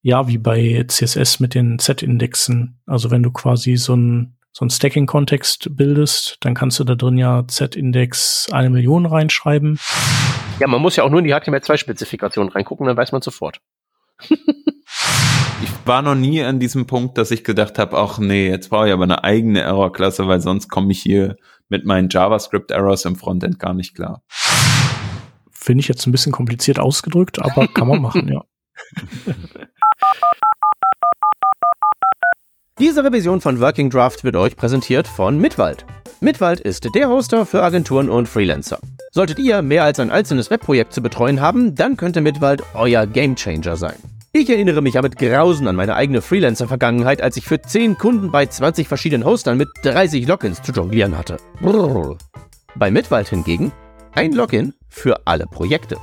Ja, wie bei CSS mit den Z-Indexen. Also wenn du quasi so ein so ein Stacking-Kontext bildest, dann kannst du da drin ja Z-Index eine Million reinschreiben. Ja, man muss ja auch nur in die HTML2-Spezifikation reingucken, dann weiß man sofort. ich war noch nie an diesem Punkt, dass ich gedacht habe, ach nee, jetzt brauche ich aber eine eigene Error-Klasse, weil sonst komme ich hier mit meinen JavaScript-Errors im Frontend gar nicht klar. Finde ich jetzt ein bisschen kompliziert ausgedrückt, aber kann man machen, ja. Diese Revision von Working Draft wird euch präsentiert von Mitwald. Mitwald ist der Hoster für Agenturen und Freelancer. Solltet ihr mehr als ein einzelnes Webprojekt zu betreuen haben, dann könnte Mitwald euer Gamechanger sein. Ich erinnere mich ja mit Grausen an meine eigene Freelancer-Vergangenheit, als ich für 10 Kunden bei 20 verschiedenen Hostern mit 30 Logins zu jonglieren hatte. Brrr. Bei Mitwald hingegen ein Login für alle Projekte.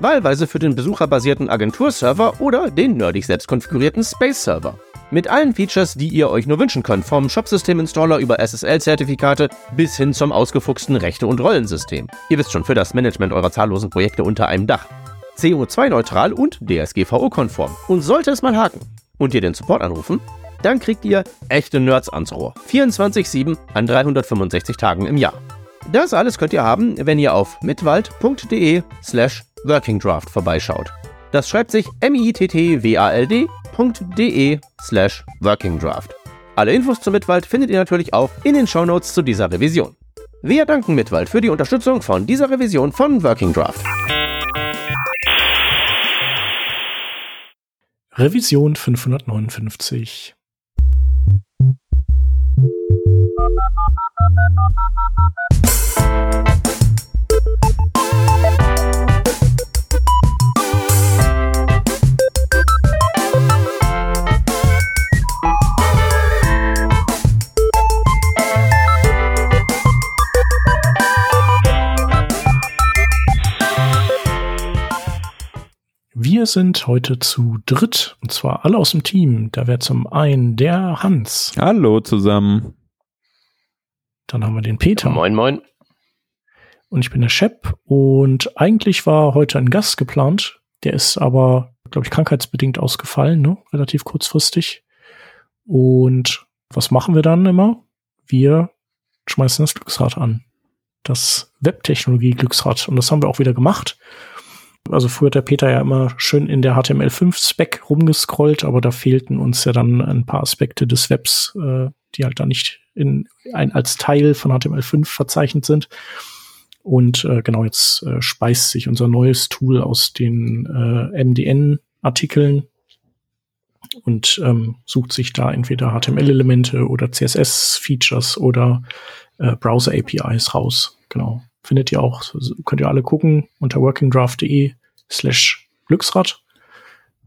Wahlweise für den besucherbasierten Agenturserver oder den nerdig selbst konfigurierten Space-Server. Mit allen Features, die ihr euch nur wünschen könnt, vom Shopsystem-Installer über SSL-Zertifikate bis hin zum ausgefuchsten Rechte- und Rollensystem. Ihr wisst schon, für das Management eurer zahllosen Projekte unter einem Dach. CO2-neutral und DSGVO-konform. Und sollte es mal haken und ihr den Support anrufen, dann kriegt ihr echte Nerds ans Rohr. 24-7 an 365 Tagen im Jahr. Das alles könnt ihr haben, wenn ihr auf mitwald.de slash workingdraft vorbeischaut. Das schreibt sich mittwald.de slash workingdraft. Alle Infos zu Mitwald findet ihr natürlich auch in den Shownotes zu dieser Revision. Wir danken Mitwald für die Unterstützung von dieser Revision von Working Draft. Revision 559. Wir sind heute zu dritt, und zwar alle aus dem Team. Da wäre zum einen der Hans. Hallo zusammen. Dann haben wir den Peter. Moin, moin. Und ich bin der Shep. Und eigentlich war heute ein Gast geplant. Der ist aber, glaube ich, krankheitsbedingt ausgefallen, ne? relativ kurzfristig. Und was machen wir dann immer? Wir schmeißen das Glücksrad an. Das Webtechnologie-Glücksrad. Und das haben wir auch wieder gemacht. Also früher hat der Peter ja immer schön in der HTML5-Spec rumgescrollt, aber da fehlten uns ja dann ein paar Aspekte des Webs, äh, die halt da nicht in, ein, als Teil von HTML5 verzeichnet sind. Und äh, genau jetzt äh, speist sich unser neues Tool aus den äh, MDN-Artikeln und ähm, sucht sich da entweder HTML-Elemente oder CSS-Features oder äh, Browser-APIs raus. Genau findet ihr auch, könnt ihr alle gucken unter workingdraft.de slash Glücksrad.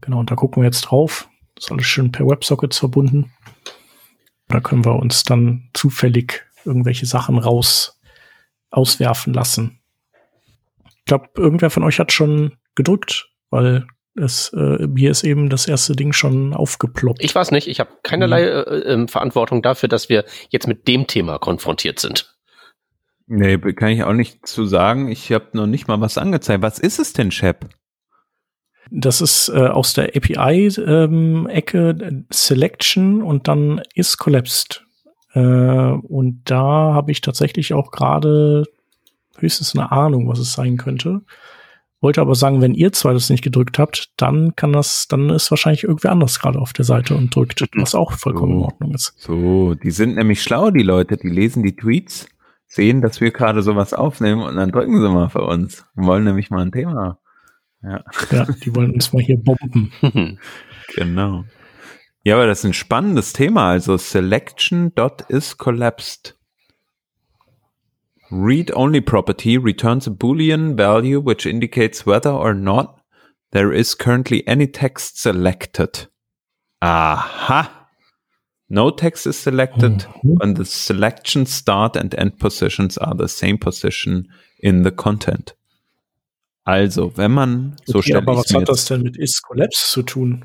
Genau, und da gucken wir jetzt drauf. Das ist alles schön per WebSockets verbunden. Da können wir uns dann zufällig irgendwelche Sachen raus auswerfen lassen. Ich glaube, irgendwer von euch hat schon gedrückt, weil es, äh, mir ist eben das erste Ding schon aufgeploppt. Ich weiß nicht, ich habe keinerlei mhm. äh, äh, Verantwortung dafür, dass wir jetzt mit dem Thema konfrontiert sind. Nee, kann ich auch nicht zu sagen. Ich habe noch nicht mal was angezeigt. Was ist es denn, Shep? Das ist äh, aus der API-Ecke ähm, Selection und dann is collapsed. Äh, und da habe ich tatsächlich auch gerade höchstens eine Ahnung, was es sein könnte. Wollte aber sagen, wenn ihr zwei das nicht gedrückt habt, dann kann das, dann ist wahrscheinlich irgendwer anders gerade auf der Seite und drückt, was auch vollkommen so, in Ordnung ist. So, die sind nämlich schlau, die Leute, die lesen die Tweets sehen, dass wir gerade sowas aufnehmen und dann drücken sie mal für uns. Wir wollen nämlich mal ein Thema. Ja, ja die wollen uns mal hier bomben. genau. Ja, aber das ist ein spannendes Thema. Also selection.is collapsed. Read-only property returns a boolean value which indicates whether or not there is currently any text selected. Aha. No text is selected mhm. and the selection start and end positions are the same position in the content. Also, wenn man so okay, Aber was hat das denn mit is collapsed zu tun?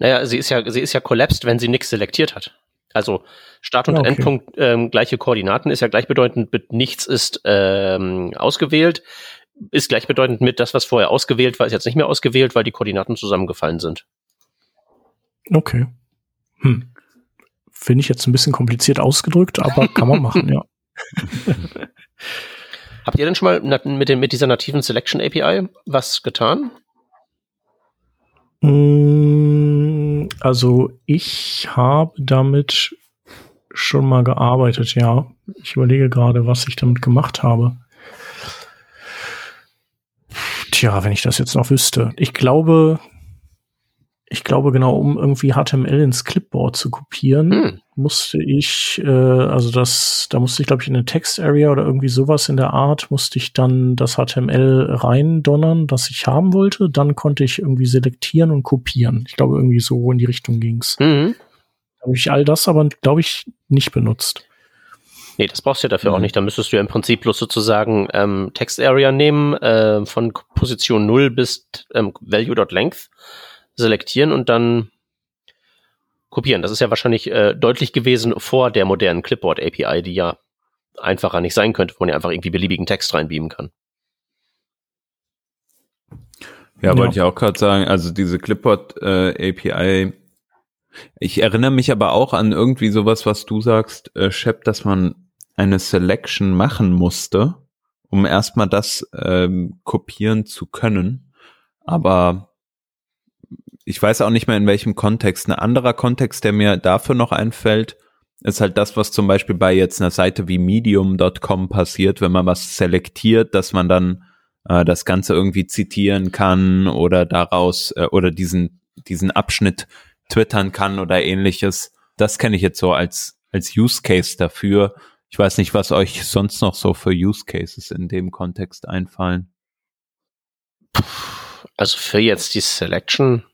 Naja, sie ist ja, sie ist ja collapsed, wenn sie nichts selektiert hat. Also Start- und okay. Endpunkt ähm, gleiche Koordinaten ist ja gleichbedeutend mit nichts ist ähm, ausgewählt, ist gleichbedeutend mit das, was vorher ausgewählt war, ist jetzt nicht mehr ausgewählt, weil die Koordinaten zusammengefallen sind. Okay. Hm. Finde ich jetzt ein bisschen kompliziert ausgedrückt, aber kann man machen, ja. Habt ihr denn schon mal mit, dem, mit dieser nativen Selection API was getan? Mm, also ich habe damit schon mal gearbeitet, ja. Ich überlege gerade, was ich damit gemacht habe. Tja, wenn ich das jetzt noch wüsste. Ich glaube, ich glaube genau, um irgendwie HTML ins Clipboard zu kopieren, hm. musste ich, äh, also das, da musste ich, glaube ich, in eine Text-Area oder irgendwie sowas in der Art, musste ich dann das HTML reindonnern, das ich haben wollte. Dann konnte ich irgendwie selektieren und kopieren. Ich glaube, irgendwie so in die Richtung ging's. Mhm. Habe ich all das aber, glaube ich, nicht benutzt. Nee, das brauchst du ja dafür mhm. auch nicht. Da müsstest du ja im Prinzip bloß sozusagen ähm, Text Area nehmen, äh, von Position 0 bis ähm, Value.length selektieren und dann kopieren. Das ist ja wahrscheinlich äh, deutlich gewesen vor der modernen Clipboard API, die ja einfacher nicht sein könnte, wo man ja einfach irgendwie beliebigen Text reinbeamen kann. Ja, ja. wollte ich auch gerade sagen, also diese Clipboard äh, API, ich erinnere mich aber auch an irgendwie sowas, was du sagst, äh, Shep, dass man eine Selection machen musste, um erstmal das ähm, kopieren zu können. Aber ich weiß auch nicht mehr in welchem Kontext. Ein anderer Kontext, der mir dafür noch einfällt, ist halt das, was zum Beispiel bei jetzt einer Seite wie medium.com passiert, wenn man was selektiert, dass man dann äh, das Ganze irgendwie zitieren kann oder daraus äh, oder diesen, diesen Abschnitt twittern kann oder ähnliches. Das kenne ich jetzt so als, als Use Case dafür. Ich weiß nicht, was euch sonst noch so für Use Cases in dem Kontext einfallen. Also für jetzt die Selection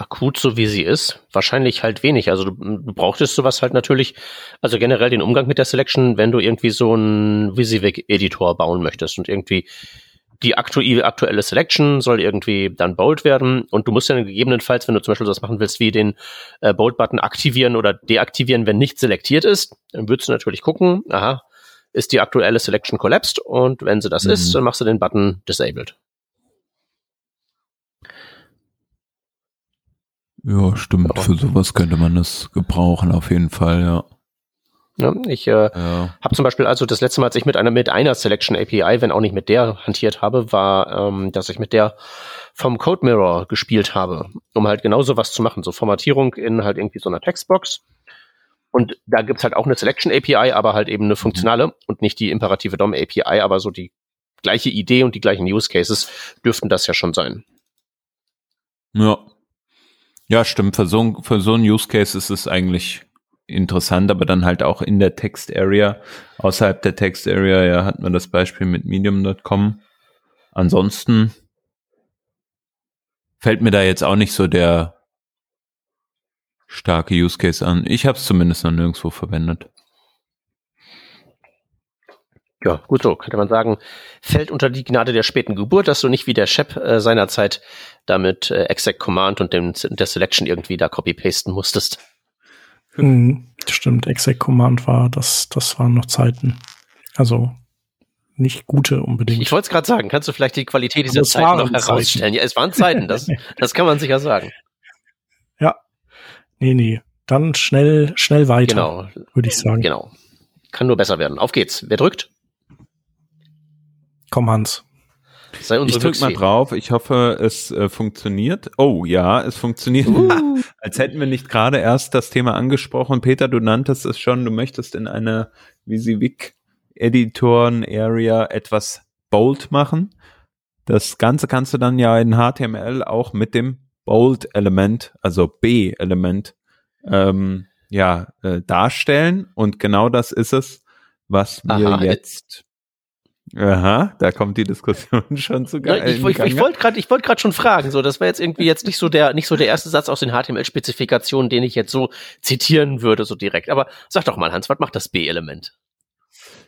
akut so wie sie ist, wahrscheinlich halt wenig. Also du, du brauchtest sowas halt natürlich, also generell den Umgang mit der Selection, wenn du irgendwie so einen WYSIWYG-Editor bauen möchtest und irgendwie die aktu aktuelle Selection soll irgendwie dann bold werden und du musst dann gegebenenfalls, wenn du zum Beispiel das machen willst, wie den äh, Bold-Button aktivieren oder deaktivieren, wenn nicht selektiert ist, dann würdest du natürlich gucken, aha, ist die aktuelle Selection collapsed und wenn sie das mhm. ist, dann machst du den Button disabled. Ja, stimmt. Aber Für sowas könnte man das gebrauchen, auf jeden Fall, ja. Ja, ich äh, ja. habe zum Beispiel also das letzte Mal, als ich mit einer mit einer Selection API, wenn auch nicht mit der hantiert habe, war, ähm, dass ich mit der vom Code Mirror gespielt habe, um halt genau sowas zu machen, so Formatierung in halt irgendwie so einer Textbox. Und da gibt's halt auch eine Selection API, aber halt eben eine funktionale mhm. und nicht die imperative DOM API, aber so die gleiche Idee und die gleichen Use Cases dürften das ja schon sein. Ja, ja, stimmt. Für so, für so ein Use Case ist es eigentlich interessant, aber dann halt auch in der Text Area. Außerhalb der Text Area, ja, hatten wir das Beispiel mit medium.com. Ansonsten fällt mir da jetzt auch nicht so der starke Use Case an. Ich habe es zumindest noch nirgendwo verwendet ja, gut so, könnte man sagen, fällt unter die Gnade der späten Geburt, dass du nicht wie der Shep äh, seinerzeit damit äh, Exec Command und dem, der Selection irgendwie da copy-pasten musstest. Mhm, stimmt, Exec Command war, das, das waren noch Zeiten. Also nicht gute unbedingt. Ich wollte es gerade sagen, kannst du vielleicht die Qualität dieser Zeiten noch herausstellen? Zeiten. Ja, es waren Zeiten, das, das kann man sicher sagen. Ja. Nee, nee. Dann schnell, schnell weiter, genau. würde ich sagen. Genau. Kann nur besser werden. Auf geht's. Wer drückt? Komm, Hans. Sei ich drück mal drauf. Ich hoffe, es äh, funktioniert. Oh ja, es funktioniert. Uh. Als hätten wir nicht gerade erst das Thema angesprochen. Peter, du nanntest es schon. Du möchtest in einer VisiVic Editoren Area etwas bold machen. Das Ganze kannst du dann ja in HTML auch mit dem Bold Element, also B Element, ähm, ja äh, darstellen. Und genau das ist es, was wir Aha, jetzt Aha, da kommt die Diskussion schon zu geil. Ich, ich, ich wollte gerade, ich wollte gerade schon fragen, so, das war jetzt irgendwie jetzt nicht so der, nicht so der erste Satz aus den HTML-Spezifikationen, den ich jetzt so zitieren würde, so direkt. Aber sag doch mal, Hans, was macht das B-Element?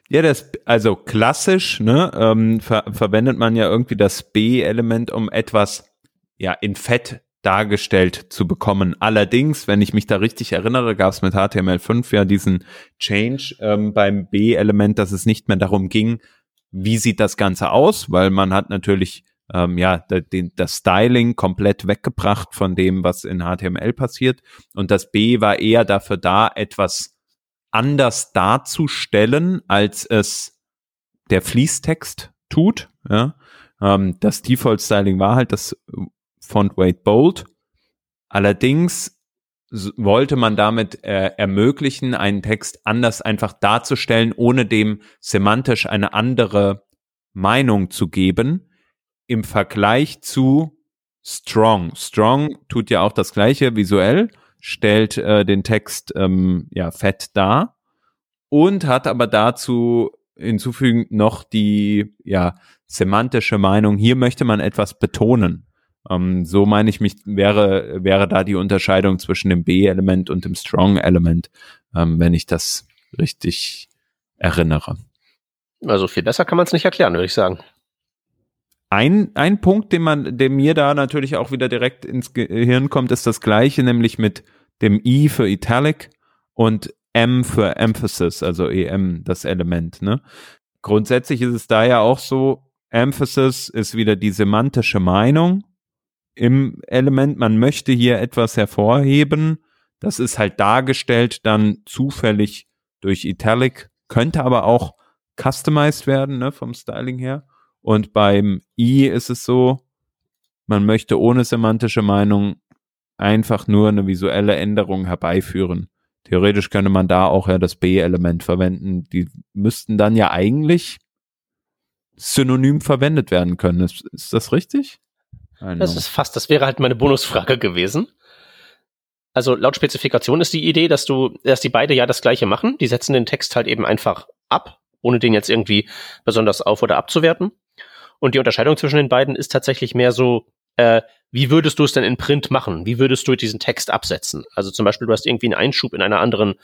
Ja, das, also klassisch, ne, ähm, ver verwendet man ja irgendwie das B-Element, um etwas, ja, in Fett dargestellt zu bekommen. Allerdings, wenn ich mich da richtig erinnere, gab es mit HTML5 ja diesen Change ähm, beim B-Element, dass es nicht mehr darum ging, wie sieht das Ganze aus, weil man hat natürlich ähm, ja, das Styling komplett weggebracht von dem, was in HTML passiert. Und das B war eher dafür da, etwas anders darzustellen, als es der Fließtext tut. Ja. Ähm, das Default Styling war halt das Font Weight Bold. Allerdings wollte man damit äh, ermöglichen, einen Text anders einfach darzustellen, ohne dem semantisch eine andere Meinung zu geben im Vergleich zu Strong. Strong tut ja auch das gleiche visuell, stellt äh, den Text ähm, ja fett dar und hat aber dazu hinzufügend noch die ja semantische Meinung. Hier möchte man etwas betonen. Ähm, so meine ich mich, wäre, wäre da die Unterscheidung zwischen dem B-Element und dem Strong-Element, ähm, wenn ich das richtig erinnere. Also viel besser kann man es nicht erklären, würde ich sagen. Ein, ein Punkt, den man, der mir da natürlich auch wieder direkt ins Gehirn kommt, ist das gleiche, nämlich mit dem I für Italic und M für Emphasis, also EM, das Element. Ne? Grundsätzlich ist es da ja auch so, Emphasis ist wieder die semantische Meinung im Element. Man möchte hier etwas hervorheben. Das ist halt dargestellt dann zufällig durch Italic, könnte aber auch customized werden, ne, vom Styling her. Und beim I ist es so, man möchte ohne semantische Meinung einfach nur eine visuelle Änderung herbeiführen. Theoretisch könnte man da auch ja das B-Element verwenden. Die müssten dann ja eigentlich synonym verwendet werden können. Ist, ist das richtig? Das ist fast, das wäre halt meine Bonusfrage gewesen. Also laut Spezifikation ist die Idee, dass du, dass die beide ja das gleiche machen. Die setzen den Text halt eben einfach ab, ohne den jetzt irgendwie besonders auf- oder abzuwerten. Und die Unterscheidung zwischen den beiden ist tatsächlich mehr so, äh, wie würdest du es denn in Print machen? Wie würdest du diesen Text absetzen? Also zum Beispiel, du hast irgendwie einen Einschub in einer anderen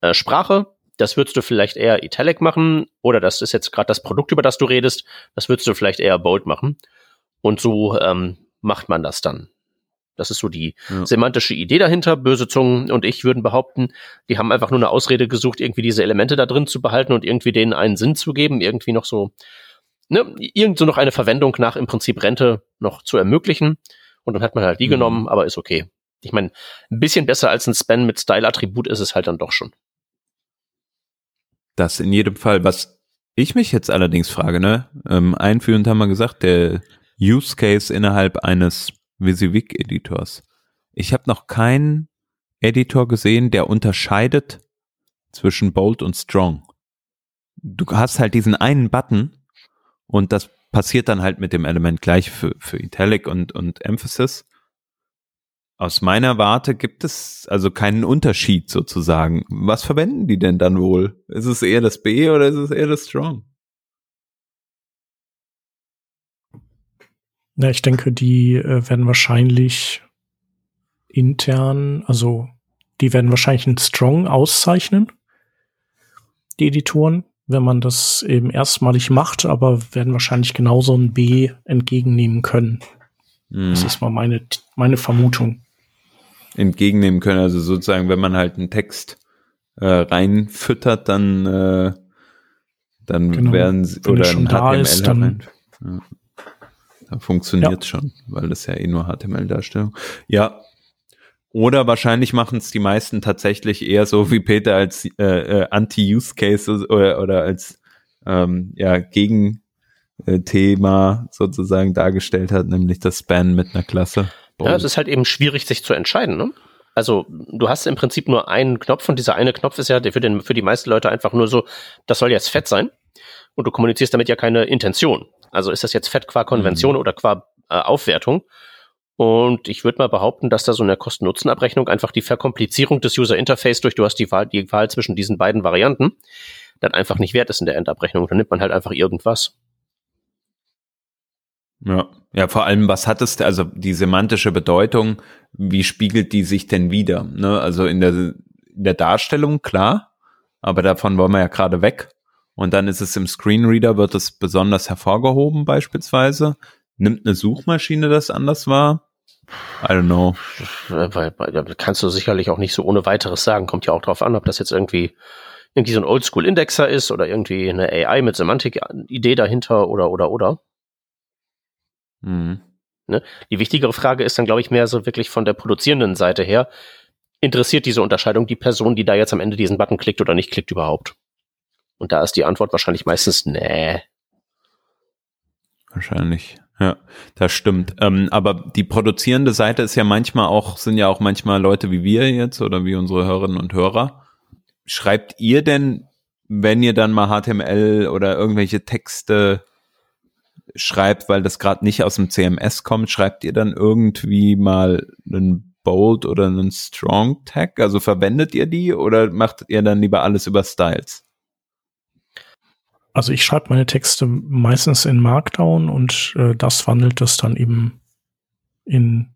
äh, Sprache. Das würdest du vielleicht eher Italic machen. Oder das ist jetzt gerade das Produkt, über das du redest. Das würdest du vielleicht eher Bold machen. Und so ähm, macht man das dann. Das ist so die ja. semantische Idee dahinter. Böse Zungen und ich würden behaupten, die haben einfach nur eine Ausrede gesucht, irgendwie diese Elemente da drin zu behalten und irgendwie denen einen Sinn zu geben, irgendwie noch so, ne, irgend so noch eine Verwendung nach im Prinzip Rente noch zu ermöglichen. Und dann hat man halt die mhm. genommen, aber ist okay. Ich meine, ein bisschen besser als ein Span mit Style-Attribut ist es halt dann doch schon. Das in jedem Fall. Was ich mich jetzt allerdings frage, ne, ähm, einführend haben wir gesagt, der Use Case innerhalb eines WYSIWYG Editors. Ich habe noch keinen Editor gesehen, der unterscheidet zwischen Bold und Strong. Du hast halt diesen einen Button und das passiert dann halt mit dem Element gleich für, für Italic und, und Emphasis. Aus meiner Warte gibt es also keinen Unterschied sozusagen. Was verwenden die denn dann wohl? Ist es eher das B oder ist es eher das Strong? Ja, ich denke, die äh, werden wahrscheinlich intern, also die werden wahrscheinlich einen Strong auszeichnen, die Editoren, wenn man das eben erstmalig macht, aber werden wahrscheinlich genauso ein B entgegennehmen können. Mhm. Das ist mal meine, meine Vermutung. Entgegennehmen können, also sozusagen, wenn man halt einen Text äh, reinfüttert, dann, äh, dann genau. werden sie, wenn oder ist, dann, ja. Da funktioniert ja. schon, weil das ja eh nur HTML-Darstellung. Ja. Oder wahrscheinlich machen es die meisten tatsächlich eher so wie Peter als äh, äh, Anti-Use-Case oder, oder als ähm, ja, Gegenthema äh, sozusagen dargestellt hat, nämlich das Span mit einer Klasse. Ja, es ist halt eben schwierig, sich zu entscheiden, ne? Also du hast im Prinzip nur einen Knopf und dieser eine Knopf ist ja für, den, für die meisten Leute einfach nur so, das soll jetzt fett sein und du kommunizierst damit ja keine Intention. Also ist das jetzt Fett qua Konvention mhm. oder qua äh, Aufwertung? Und ich würde mal behaupten, dass da so eine Kosten-Nutzen-Abrechnung einfach die Verkomplizierung des User Interface durch, du hast die Wahl, die Wahl zwischen diesen beiden Varianten, dann einfach nicht wert ist in der Endabrechnung. Dann nimmt man halt einfach irgendwas. Ja, ja, vor allem, was hat es, also die semantische Bedeutung, wie spiegelt die sich denn wieder? Ne? Also in der, in der Darstellung, klar, aber davon wollen wir ja gerade weg. Und dann ist es im Screenreader, wird es besonders hervorgehoben beispielsweise. Nimmt eine Suchmaschine das anders wahr? I don't know. Kannst du sicherlich auch nicht so ohne weiteres sagen. Kommt ja auch drauf an, ob das jetzt irgendwie irgendwie so ein Oldschool-Indexer ist oder irgendwie eine AI mit Semantik-Idee dahinter oder oder oder. Mhm. Ne? Die wichtigere Frage ist dann, glaube ich, mehr so wirklich von der produzierenden Seite her. Interessiert diese Unterscheidung die Person, die da jetzt am Ende diesen Button klickt oder nicht klickt überhaupt? Und da ist die Antwort wahrscheinlich meistens nee. Wahrscheinlich. Ja, das stimmt. Ähm, aber die produzierende Seite ist ja manchmal auch, sind ja auch manchmal Leute wie wir jetzt oder wie unsere Hörerinnen und Hörer. Schreibt ihr denn, wenn ihr dann mal HTML oder irgendwelche Texte schreibt, weil das gerade nicht aus dem CMS kommt, schreibt ihr dann irgendwie mal einen Bold oder einen Strong Tag? Also verwendet ihr die oder macht ihr dann lieber alles über Styles? Also ich schreibe meine Texte meistens in Markdown und äh, das wandelt das dann eben in,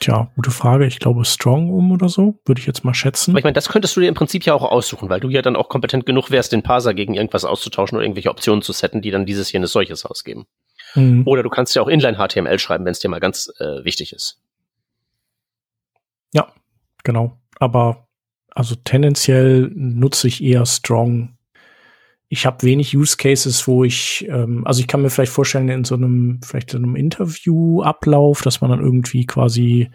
tja, gute Frage, ich glaube Strong um oder so, würde ich jetzt mal schätzen. Aber ich meine, das könntest du dir im Prinzip ja auch aussuchen, weil du ja dann auch kompetent genug wärst, den Parser gegen irgendwas auszutauschen oder irgendwelche Optionen zu setten, die dann dieses, jenes, solches ausgeben. Mhm. Oder du kannst ja auch Inline-HTML schreiben, wenn es dir mal ganz äh, wichtig ist. Ja, genau. Aber also tendenziell nutze ich eher Strong. Ich habe wenig Use Cases, wo ich, ähm, also ich kann mir vielleicht vorstellen, in so einem, vielleicht in einem Interview-Ablauf, dass man dann irgendwie quasi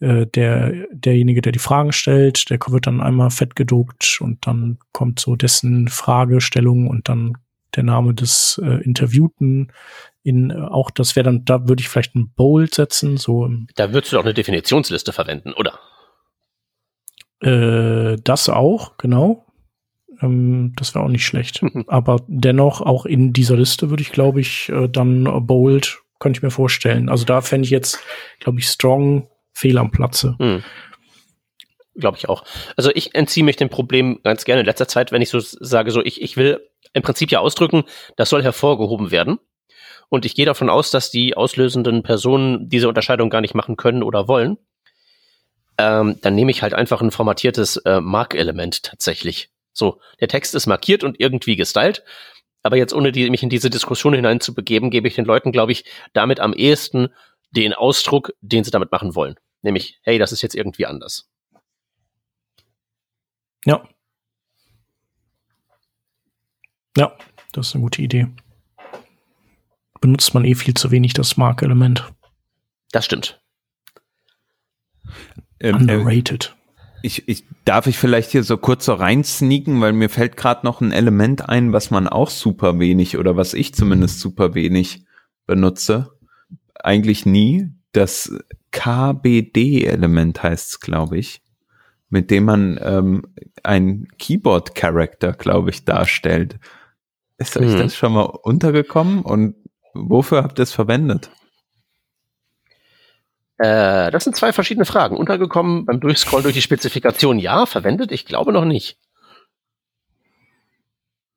äh, der, derjenige, der die Fragen stellt, der wird dann einmal fett gedruckt und dann kommt so dessen Fragestellung und dann der Name des äh, Interviewten in äh, auch, das wäre dann, da würde ich vielleicht ein Bold setzen, so Da würdest du auch eine Definitionsliste verwenden, oder? Äh, das auch, genau. Ähm, das wäre auch nicht schlecht. Aber dennoch, auch in dieser Liste würde ich, glaube ich, äh, dann äh, Bold, könnte ich mir vorstellen. Also da fände ich jetzt, glaube ich, Strong fehl am Platze. Hm. Glaube ich auch. Also ich entziehe mich dem Problem ganz gerne in letzter Zeit, wenn ich so sage, so ich, ich will im Prinzip ja ausdrücken, das soll hervorgehoben werden. Und ich gehe davon aus, dass die auslösenden Personen diese Unterscheidung gar nicht machen können oder wollen. Ähm, dann nehme ich halt einfach ein formatiertes äh, Markelement tatsächlich. So, der Text ist markiert und irgendwie gestylt. Aber jetzt, ohne die, mich in diese Diskussion hineinzubegeben, gebe ich den Leuten, glaube ich, damit am ehesten den Ausdruck, den sie damit machen wollen. Nämlich, hey, das ist jetzt irgendwie anders. Ja. Ja, das ist eine gute Idee. Benutzt man eh viel zu wenig das Mark-Element. Das stimmt. Ähm, äh, Underrated. Ich, ich, darf ich vielleicht hier so kurz so reinsneaken, weil mir fällt gerade noch ein Element ein, was man auch super wenig oder was ich zumindest super wenig benutze. Eigentlich nie. Das KBD-Element heißt es, glaube ich, mit dem man ähm, ein Keyboard-Character, glaube ich, darstellt. Ist euch Mhm. das schon mal untergekommen und wofür habt ihr es verwendet? Äh, das sind zwei verschiedene Fragen. Untergekommen beim Durchscrollen durch die Spezifikation ja, verwendet? Ich glaube noch nicht.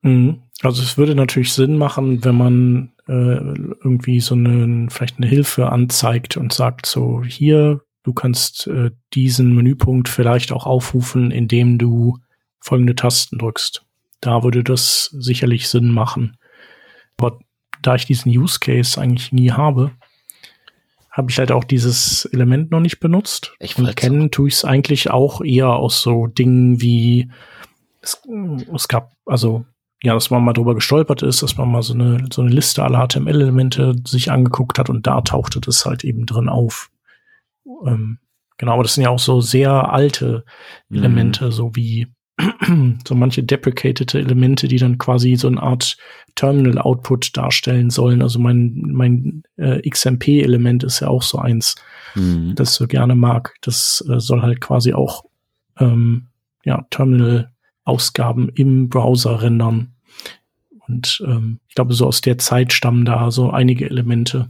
Mhm. Also es würde natürlich Sinn machen, wenn man äh, irgendwie so eine, vielleicht eine Hilfe anzeigt und sagt so, hier, du kannst äh, diesen Menüpunkt vielleicht auch aufrufen, indem du folgende Tasten drückst. Da würde das sicherlich Sinn machen. Aber da ich diesen Use Case eigentlich nie habe, habe ich halt auch dieses Element noch nicht benutzt. Ich und kennen tue ich es eigentlich auch eher aus so Dingen wie es, es gab, also ja, dass man mal drüber gestolpert ist, dass man mal so eine, so eine Liste aller HTML-Elemente sich angeguckt hat und da tauchte das halt eben drin auf. Ähm, genau, aber das sind ja auch so sehr alte Elemente, so wie so manche deprecated Elemente, die dann quasi so eine Art Terminal-Output darstellen sollen. Also mein, mein äh, XMP-Element ist ja auch so eins, Mhm. das ich so gerne mag. Das äh, soll halt quasi auch ähm, ja, Terminal-Ausgaben im Browser rendern. Und ähm, ich glaube, so aus der Zeit stammen da so einige Elemente.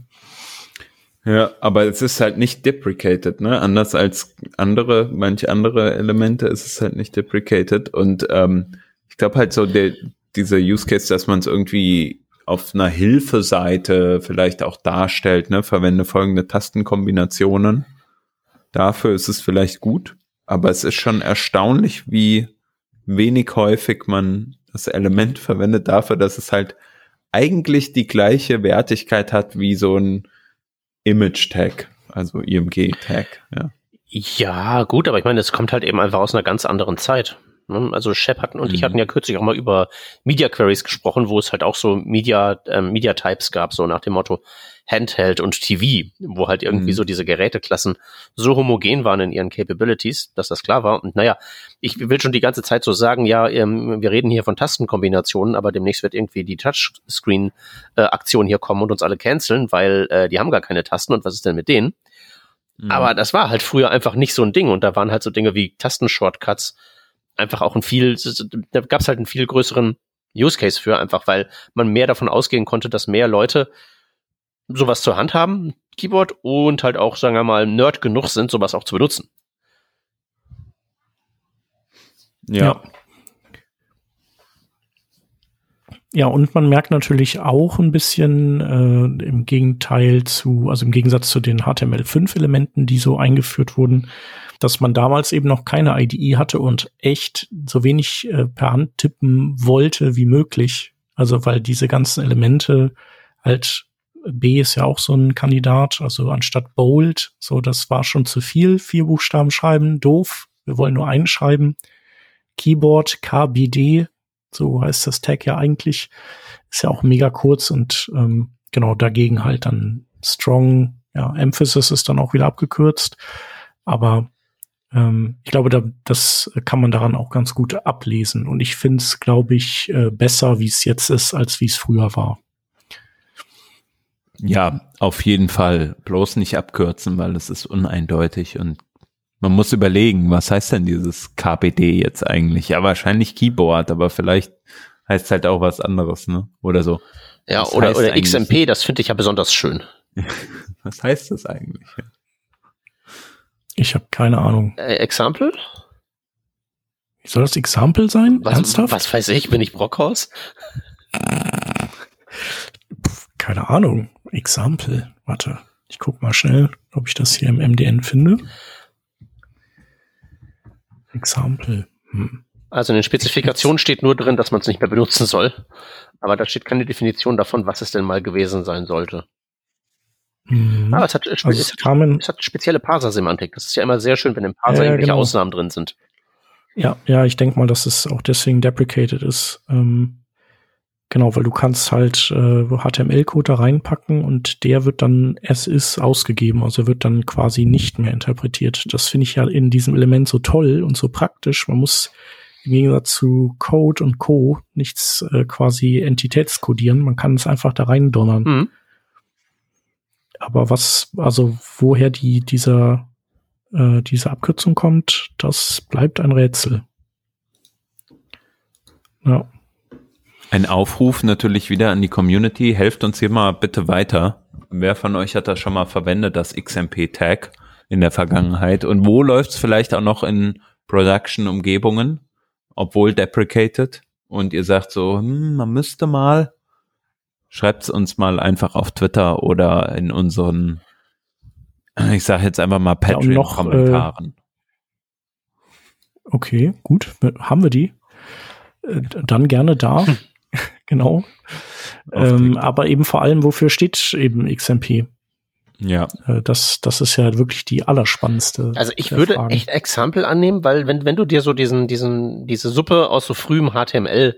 Ja, aber es ist halt nicht deprecated, ne? Anders als andere, manche andere Elemente ist es halt nicht deprecated. Und ähm, ich glaube halt so, der, dieser Use Case, dass man es irgendwie auf einer Hilfeseite vielleicht auch darstellt, ne? Verwende folgende Tastenkombinationen. Dafür ist es vielleicht gut, aber es ist schon erstaunlich, wie wenig häufig man das Element verwendet dafür, dass es halt eigentlich die gleiche Wertigkeit hat wie so ein Image-Tag, also IMG-Tag, ja. Ja, gut, aber ich meine, es kommt halt eben einfach aus einer ganz anderen Zeit. Ne? Also Shep hatten und Mhm. ich hatten ja kürzlich auch mal über Media Queries gesprochen, wo es halt auch so Media, ähm, Media Types gab, so nach dem Motto Handheld und TV, wo halt irgendwie Mhm. so diese Geräteklassen so homogen waren in ihren Capabilities, dass das klar war. Und naja, ich will schon die ganze Zeit so sagen, ja, ähm, wir reden hier von Tastenkombinationen, aber demnächst wird irgendwie die Touchscreen-Aktion hier kommen und uns alle canceln, weil äh, die haben gar keine Tasten und was ist denn mit denen? Mhm. Aber das war halt früher einfach nicht so ein Ding und da waren halt so Dinge wie Tastenshortcuts einfach auch ein viel, da gab es halt einen viel größeren Use Case für, einfach weil man mehr davon ausgehen konnte, dass mehr Leute sowas zur Hand haben, Keyboard, und halt auch, sagen wir mal, Nerd genug sind, sowas auch zu benutzen. ja. Ja, und man merkt natürlich auch ein bisschen äh, im Gegenteil zu, also im Gegensatz zu den HTML5-Elementen, die so eingeführt wurden, dass man damals eben noch keine IDE hatte und echt so wenig äh, per Hand tippen wollte wie möglich. Also weil diese ganzen Elemente halt B ist ja auch so ein Kandidat, also anstatt Bold, so das war schon zu viel, vier Buchstaben schreiben, doof. Wir wollen nur einen schreiben. Keyboard KBD, so heißt das Tag ja eigentlich, ist ja auch mega kurz und ähm, genau dagegen halt dann Strong, ja, Emphasis ist dann auch wieder abgekürzt, aber ähm, ich glaube, da, das kann man daran auch ganz gut ablesen und ich finde es, glaube ich, äh, besser, wie es jetzt ist, als wie es früher war. Ja, auf jeden Fall. Bloß nicht abkürzen, weil es ist uneindeutig und man muss überlegen, was heißt denn dieses KPD jetzt eigentlich? Ja, wahrscheinlich Keyboard, aber vielleicht heißt es halt auch was anderes, ne? Oder so. Ja, Was oder, oder XMP, das finde ich ja besonders schön. Was heißt das eigentlich? Ich habe keine Ahnung. Äh, Example? Soll das Example sein? Was, Ernsthaft? was weiß ich, bin ich Brockhaus? Keine Ahnung. Example. Warte, ich guck mal schnell, ob ich das hier im MDN finde. Example. Hm. Also in den Spezifikationen steht nur drin, dass man es nicht mehr benutzen soll. Aber da steht keine Definition davon, was es denn mal gewesen sein sollte. Mhm. Aber es hat, es, Also es es kamen, es hat spezielle Parser-Semantik. Das ist ja immer sehr schön, wenn im Parser Ja, ja, irgendwelche genau. Ausnahmen drin sind. ja, ja, ich denke mal, dass es auch deswegen deprecated ist. Ähm, genau, weil du kannst halt äh, HTML-Code da reinpacken und der wird dann as is ausgegeben, also wird dann quasi nicht mehr interpretiert. Das finde ich ja in diesem Element so toll und so praktisch. Man muss im Gegensatz zu Code und Co. nichts äh, quasi entitätskodieren. Man kann es einfach da rein donnern. Mhm. Aber was, also woher die, dieser, äh, diese Abkürzung kommt, das bleibt ein Rätsel. Ja. Ein Aufruf natürlich wieder an die Community. Helft uns hier mal bitte weiter. Wer von euch hat das schon mal verwendet, das XMP-Tag in der Vergangenheit? Und wo läuft es vielleicht auch noch in Production-Umgebungen, obwohl deprecated? Und ihr sagt so, hm, man müsste mal. Schreibt es uns mal einfach auf Twitter oder in unseren, ich sage jetzt einfach mal Ja, noch, äh, Patreon-Kommentaren. Okay, gut. Haben wir die? Äh, Dann gerne da. genau. Ähm, aber eben vor allem, wofür steht eben XMP? ja, Äh, Das, das ist ja wirklich die allerspannendste. Also ich würde Fragen. echt Example annehmen, weil wenn, wenn du dir so diesen, diesen, diese Suppe aus so frühem HTML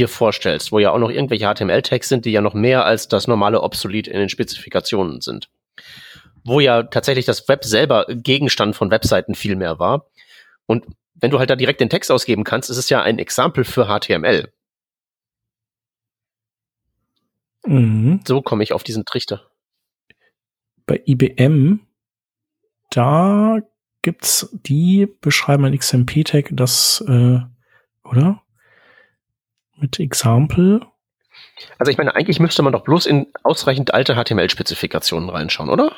dir vorstellst, wo ja auch noch irgendwelche HTML-Tags sind, die ja noch mehr als das normale Obsolet in den Spezifikationen sind. Wo ja tatsächlich das Web selber Gegenstand von Webseiten viel mehr war. Und wenn du halt da direkt den Text ausgeben kannst, ist es ja ein Example für HTML. Mhm. So komme ich auf diesen Trichter. bei IBM, da gibt's, die beschreiben ein XMP-Tag, das, äh, oder? Mit Example. Also ich meine, eigentlich müsste man doch bloß in ausreichend alte HTML-Spezifikationen reinschauen, oder?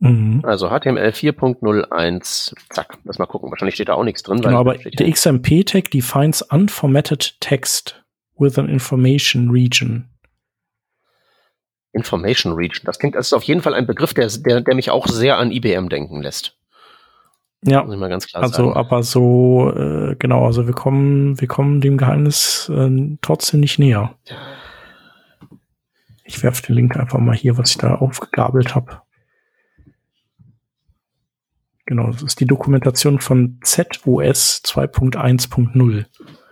Mhm. Also HTML 4.01, zack, lass mal gucken. Wahrscheinlich steht da auch nichts drin. Genau, aber der XMP-Tag defines unformatted text with an information region. Information Region. Das klingt, das ist auf jeden Fall ein Begriff, der, der, der mich auch sehr an IBM denken lässt. Ja, Muss ich mal ganz klar also, sagen. aber so, äh, genau, also wir kommen, wir kommen dem Geheimnis äh, trotzdem nicht näher. Ich werfe den Link einfach mal hier, was ich da aufgegabelt habe. Genau, das ist die Dokumentation von ZOS 2.1.0.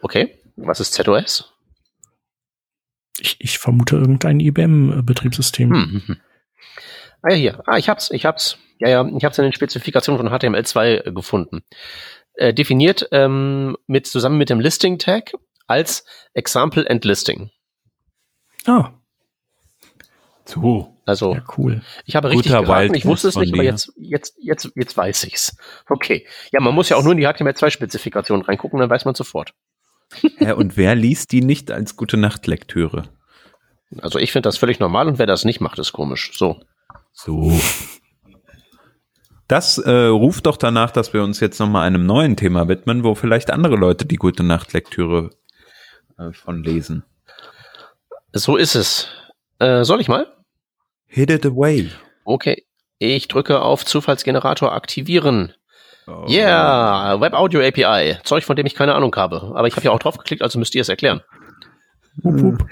Okay, was ist ZOS? Ich, ich vermute irgendein IBM-Betriebssystem. Hm, hm, hm. Ah ja, hier. Ah, ich hab's, ich hab's. Ja, ja, ich hab's in den Spezifikationen von HTML2 äh, gefunden. Äh, definiert ähm, mit zusammen mit dem Listing Tag als Example and Listing. Ah, So. Also ja, cool. ich habe richtig Guter geraten, ich wusste es nicht, aber jetzt, jetzt, jetzt, jetzt weiß ich's. Okay. Ja, man muss ja auch nur in die HTML2-Spezifikation reingucken, dann weiß man sofort. Ja, und wer liest die nicht als gute Nachtlektüre? Also ich finde das völlig normal und wer das nicht macht, ist komisch. So. So. Das äh, ruft doch danach, dass wir uns jetzt nochmal einem neuen Thema widmen, wo vielleicht andere Leute die gute Nachtlektüre äh, von lesen. So ist es. Äh, soll ich mal? Hit it away. Okay. Ich drücke auf Zufallsgenerator aktivieren. Oh. Yeah, Web Audio API. Zeug, von dem ich keine Ahnung habe. Aber ich habe ja auch drauf geklickt, also müsst ihr es erklären. Wup, wup.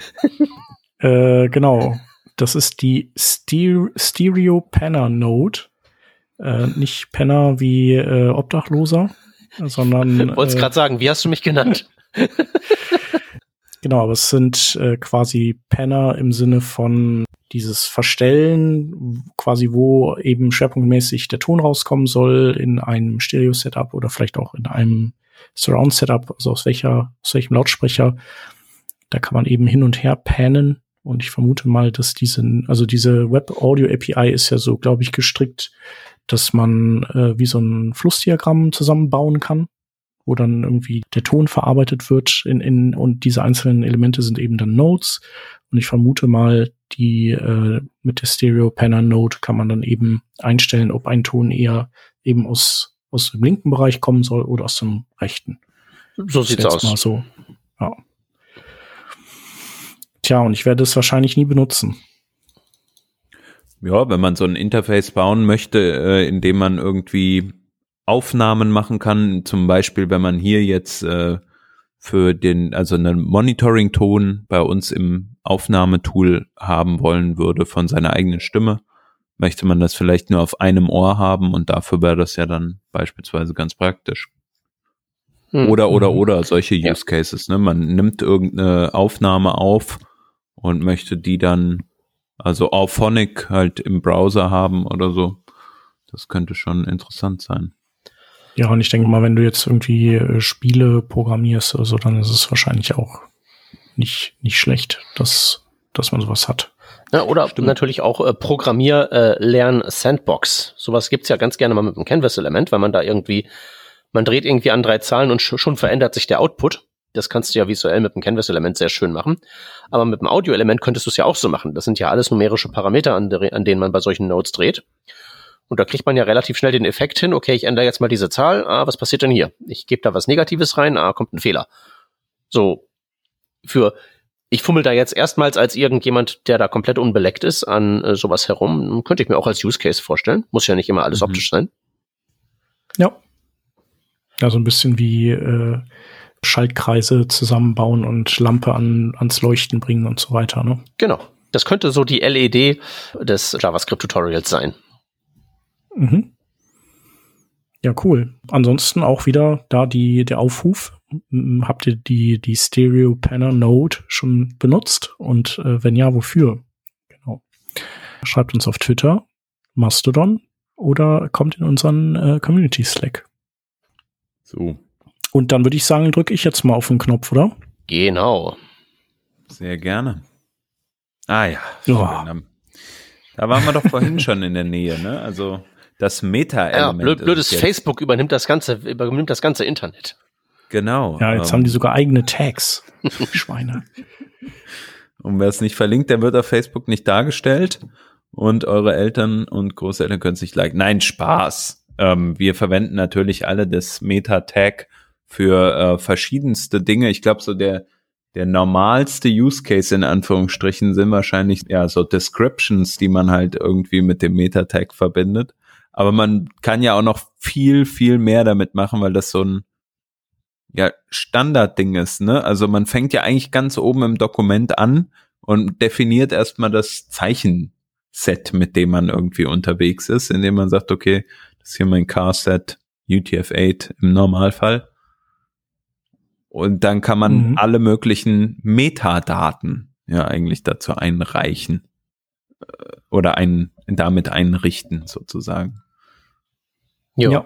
äh, genau. Das ist die Ster Stereo Penner Node. Äh, nicht Penner wie äh, Obdachloser, sondern Wolltest äh, gerade sagen, wie hast du mich genannt? Genau, aber es sind äh, quasi Penner im Sinne von dieses Verstellen, quasi wo eben schwerpunktmäßig der Ton rauskommen soll in einem Stereo-Setup oder vielleicht auch in einem Surround-Setup, also aus welcher, aus welchem Lautsprecher. Da kann man eben hin und her pannen. Und ich vermute mal, dass diesen, also diese Web-Audio-API ist ja so, glaube ich, gestrickt, dass man äh, wie so ein Flussdiagramm zusammenbauen kann wo dann irgendwie der Ton verarbeitet wird in, in und diese einzelnen Elemente sind eben dann Nodes und ich vermute mal die äh, mit der Stereo Panner Node kann man dann eben einstellen, ob ein Ton eher eben aus aus dem linken Bereich kommen soll oder aus dem rechten. So Das sieht's aus. Mal so. Ja. Tja, und ich werde es wahrscheinlich nie benutzen. Ja, wenn man so ein Interface bauen möchte, äh, in dem man irgendwie Aufnahmen machen kann, zum Beispiel, wenn man hier jetzt äh, für den, also einen Monitoring-Ton bei uns im Aufnahmetool haben wollen würde von seiner eigenen Stimme, möchte man das vielleicht nur auf einem Ohr haben und dafür wäre das ja dann beispielsweise ganz praktisch. Hm. Oder, oder, Mhm. oder solche. Use Cases. Ne? Man nimmt irgendeine Aufnahme auf und möchte die dann, also Auphonic halt im Browser haben oder so. Das könnte schon interessant sein. Ja, und ich denke mal, wenn du jetzt irgendwie äh, Spiele programmierst oder so, dann ist es wahrscheinlich auch nicht, nicht schlecht, dass, dass man sowas hat. Ja, oder natürlich auch äh, Programmier äh, Lern Sandbox. Sowas gibt's ja ganz gerne mal mit einem Canvas-Element, weil man da irgendwie, man dreht irgendwie an drei Zahlen und sch schon verändert sich der Output. Das kannst du ja visuell mit dem Canvas-Element sehr schön machen. Aber mit dem Audio-Element könntest du es ja auch so machen. Das sind ja alles numerische Parameter, an, der, an denen man bei solchen Nodes dreht. Und da kriegt man ja relativ schnell den Effekt hin, okay, ich ändere jetzt mal diese Zahl, ah, was passiert denn hier? Ich gebe da was Negatives rein, ah, kommt ein Fehler. So, für, ich fummel da jetzt erstmals als irgendjemand, der da komplett unbeleckt ist, an äh, sowas herum, könnte ich mir auch als Use Case vorstellen. Muss ja nicht immer alles Mhm. optisch sein. Ja. Ja, so ein bisschen wie äh, Schaltkreise zusammenbauen und Lampe an, ans Leuchten bringen und so weiter, ne? Genau. Das könnte so die LED des JavaScript-Tutorials sein. Mhm. Ja, cool. Ansonsten auch wieder da die, der Aufruf. Habt ihr die, die Stereo Panner Node schon benutzt? Und äh, wenn ja, wofür? Genau. Schreibt uns auf Twitter, Mastodon oder kommt in unseren äh, Community Slack. So, Und dann würde ich sagen, drücke ich jetzt mal auf den Knopf, oder? Genau. sehr gerne. Ah ja. Ja. Da waren wir doch vorhin schon in der Nähe, ne? Also das Ja, Meta-Element. blöd, ist blödes Facebook übernimmt das ganze, übernimmt das ganze Internet. Genau. Ja, jetzt ähm, haben die sogar eigene Tags. Schweine. Und wer es nicht verlinkt, der wird auf Facebook nicht dargestellt. Und eure Eltern und Großeltern können sich liken. Nein, Spaß. Ähm, wir verwenden natürlich alle das Meta-Tag für äh, verschiedenste Dinge. Ich glaube, so der, der normalste Use Case in Anführungsstrichen sind wahrscheinlich ja so Descriptions, die man halt irgendwie mit dem Meta-Tag verbindet. Aber man kann ja auch noch viel, viel mehr damit machen, weil das so ein ja, Standardding ist, ne? Also man fängt ja eigentlich ganz oben im Dokument an und definiert erstmal das Zeichenset, mit dem man irgendwie unterwegs ist, indem man sagt, okay, Das ist hier mein Car-Set UTF-8 im Normalfall. Und dann kann man Mhm. alle möglichen Metadaten ja eigentlich dazu einreichen äh, oder ein, damit einrichten sozusagen. Jo. Ja.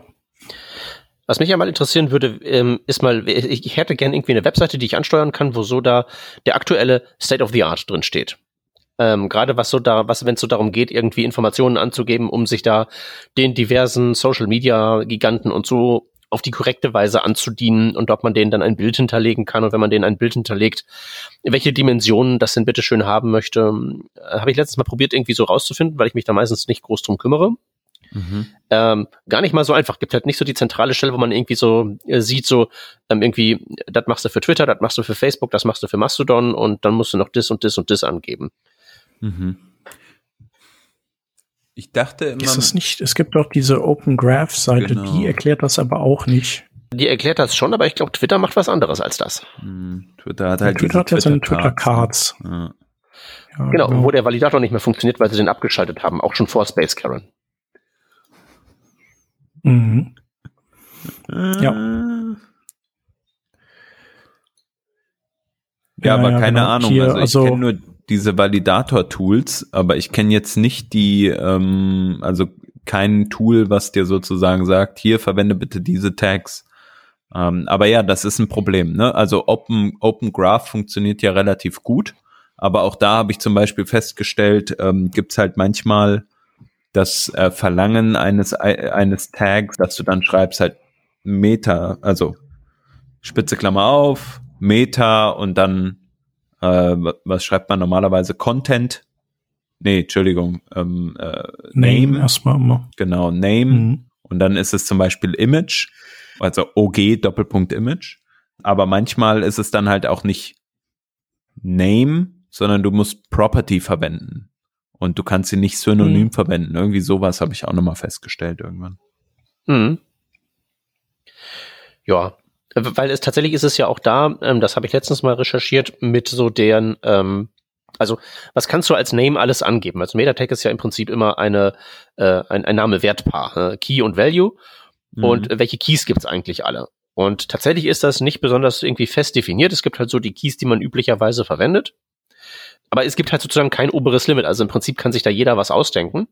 Was mich ja mal interessieren würde, ähm, ist mal, ich hätte gerne irgendwie eine Webseite, die ich ansteuern kann, wo so da der aktuelle State of the Art drin steht. Ähm, Gerade was so da, was, wenn es so darum geht, irgendwie Informationen anzugeben, um sich da den diversen Social Media Giganten und so auf die korrekte Weise anzudienen und ob man denen dann ein Bild hinterlegen kann und wenn man denen ein Bild hinterlegt, welche Dimensionen das denn bitte schön haben möchte, äh, habe ich letztes Mal probiert irgendwie so rauszufinden, weil ich mich da meistens nicht groß drum kümmere ähm, gar nicht mal so einfach. Gibt halt nicht so die zentrale Stelle, wo man irgendwie so äh, sieht, so ähm, irgendwie, das machst du für Twitter, das machst du für Facebook, das machst du für Mastodon und dann musst du noch das und das und das angeben. Mhm. Ich dachte immer, Ist das nicht, es gibt doch diese Open Graph Seite, Genau. die erklärt das aber auch nicht. Die erklärt das schon, aber ich glaube, Twitter macht was anderes als das. Hm, Twitter hat halt Twitter diese hat ja so eine Twitter Twitter-Cards. Cards. Ja. Ja, Genau, wo der Validator nicht mehr funktioniert, weil sie den abgeschaltet haben, auch schon vor Space Karen. Mhm. Ja. Ja, Ja, aber ja, keine genau. Ahnung. Hier, also ich also- kenne nur diese Validator-Tools, aber ich kenne jetzt nicht die, ähm, also kein Tool, was dir sozusagen sagt, hier verwende bitte diese Tags. Ähm, aber ja, das ist ein Problem. Ne? Also Open, Open Graph funktioniert ja relativ gut, aber auch da habe ich zum Beispiel festgestellt, ähm, gibt's halt manchmal das äh, Verlangen eines eines Tags, dass du dann schreibst halt Meta, also Spitze Klammer auf, Meta und dann äh, wa- was schreibt man normalerweise? Content? Nee, Entschuldigung, ähm, äh, Name Name, erstmal immer. genau, Name Mhm. und dann ist es zum Beispiel Image, also OG Doppelpunkt Image. Aber manchmal ist es dann halt auch nicht Name, sondern du musst Property verwenden. Und du kannst sie nicht synonym Mhm. verwenden. Irgendwie sowas habe ich auch nochmal festgestellt irgendwann. Mhm. Ja, weil es tatsächlich ist es ja auch da, ähm, das habe ich letztens mal recherchiert, mit so deren, ähm, also was kannst du als Name alles angeben? Also Metatag ist ja im Prinzip immer eine, äh, ein, ein Name-Wertpaar, äh, Key und Value. Und äh, welche Keys gibt's eigentlich alle? Und tatsächlich ist das nicht besonders irgendwie fest definiert. Es gibt halt so die Keys, die man üblicherweise verwendet. Aber es gibt halt sozusagen kein oberes Limit. Also im Prinzip kann sich da jeder was ausdenken.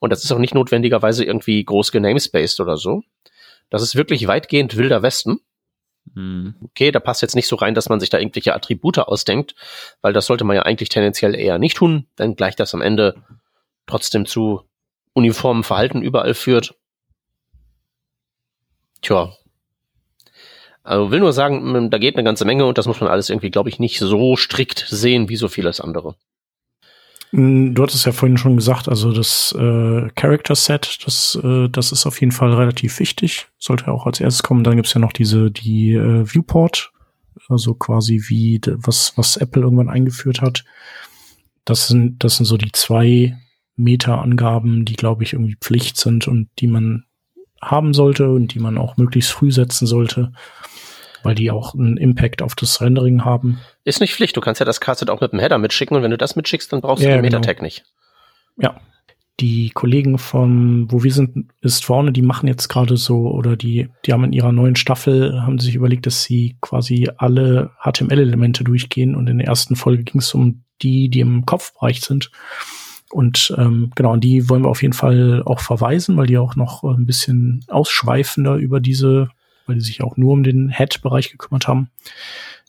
Und das ist auch nicht notwendigerweise irgendwie groß genamespaced oder so. Das ist wirklich weitgehend wilder Westen. Mhm. Okay, da passt jetzt nicht so rein, dass man sich da irgendwelche Attribute ausdenkt, weil das sollte man ja eigentlich tendenziell eher nicht tun, denn gleich das am Ende trotzdem zu uniformem Verhalten überall führt. Tja. Also will nur sagen, da geht eine ganze Menge und das muss man alles irgendwie, glaube ich, nicht so strikt sehen wie so vieles andere. Du hattest ja vorhin schon gesagt, also das äh, Character Set, das, äh, das ist auf jeden Fall relativ wichtig. Sollte auch als erstes kommen. Dann gibt's ja noch diese, die äh, Viewport, also quasi wie was, was Apple irgendwann eingeführt hat. Das sind, das sind so die zwei Meta-Angaben, die, glaube ich, irgendwie Pflicht sind und die man haben sollte und die man auch möglichst früh setzen sollte, weil die auch einen Impact auf das Rendering haben. Ist nicht Pflicht, du kannst ja das Cardset auch mit dem Header mitschicken und wenn du das mitschickst, dann brauchst Ja, du den genau. Metatag nicht. Ja. Die Kollegen von Wo wir sind, ist vorne, die machen jetzt gerade so, oder die, die haben in ihrer neuen Staffel, haben sich überlegt, dass sie quasi alle HTML-Elemente durchgehen und in der ersten Folge ging es um die, die im Kopfbereich sind. Und ähm, genau, an die wollen wir auf jeden Fall auch verweisen, weil die auch noch ein bisschen ausschweifender über diese, weil die sich auch nur um den Head-Bereich gekümmert haben,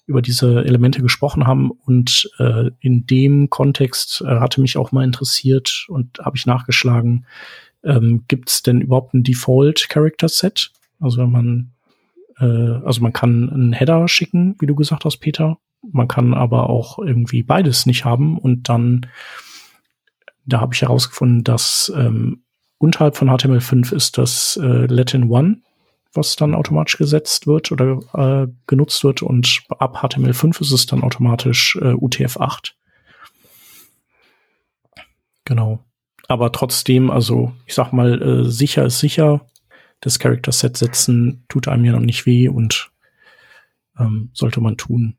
über diese Elemente gesprochen haben. Und äh, in dem Kontext äh, hatte mich auch mal interessiert und habe ich nachgeschlagen, ähm, gibt es denn überhaupt ein Default Character Set? Also wenn man, äh, also man kann einen Header schicken, wie du gesagt hast, Peter. Man kann aber auch irgendwie beides nicht haben und dann da habe ich herausgefunden, dass ähm, unterhalb von HTML5 ist das äh, Latin One, was dann automatisch gesetzt wird oder äh, genutzt wird und ab HTML5 ist es dann automatisch äh, UTF-8. Genau. Aber trotzdem, also ich sag mal, äh, sicher ist sicher. Das Character Set setzen tut einem ja noch nicht weh und ähm, sollte man tun.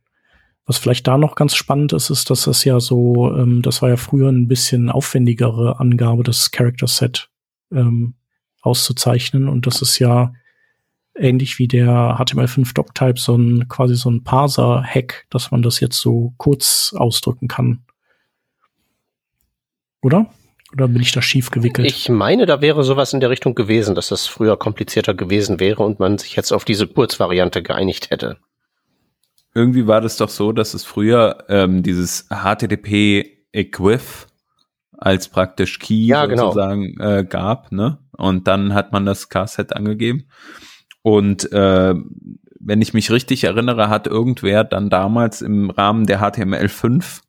Was vielleicht da noch ganz spannend ist, ist, dass das ja so, ähm, das war ja früher ein bisschen aufwendigere Angabe, das Character Set. Ähm, auszuzeichnen. Und das ist ja ähnlich wie der HTML5 Doctype so ein quasi so ein Parser-Hack, dass man das jetzt so kurz ausdrücken kann. Oder? Oder bin ich da schief gewickelt? Ich meine, da wäre sowas in der Richtung gewesen, dass das früher komplizierter gewesen wäre und man sich jetzt auf diese Kurzvariante geeinigt hätte. Irgendwie war das doch so, dass es früher ähm, dieses HTTP Equif als praktisch Key Ja, genau. sozusagen äh, gab, ne? Und dann hat man das Car-Set angegeben. Und äh, wenn ich mich richtig erinnere, hat irgendwer dann damals im Rahmen der HTML5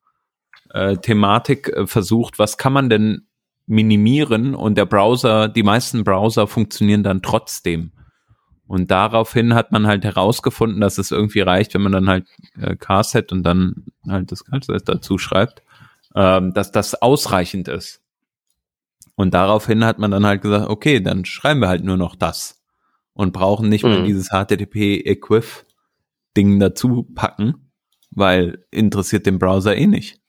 äh, äh, versucht, was kann man denn minimieren und der Browser, die meisten Browser funktionieren dann trotzdem. Und daraufhin hat man halt herausgefunden, dass es irgendwie reicht, wenn man dann halt äh, Carset und dann halt das Ganze dazu schreibt, ähm, dass das ausreichend ist. Und daraufhin hat man dann halt gesagt, okay, dann schreiben wir halt nur noch das und brauchen nicht mehr Mhm. dieses HTTP-Equif-Ding dazu packen, weil interessiert den Browser eh nicht.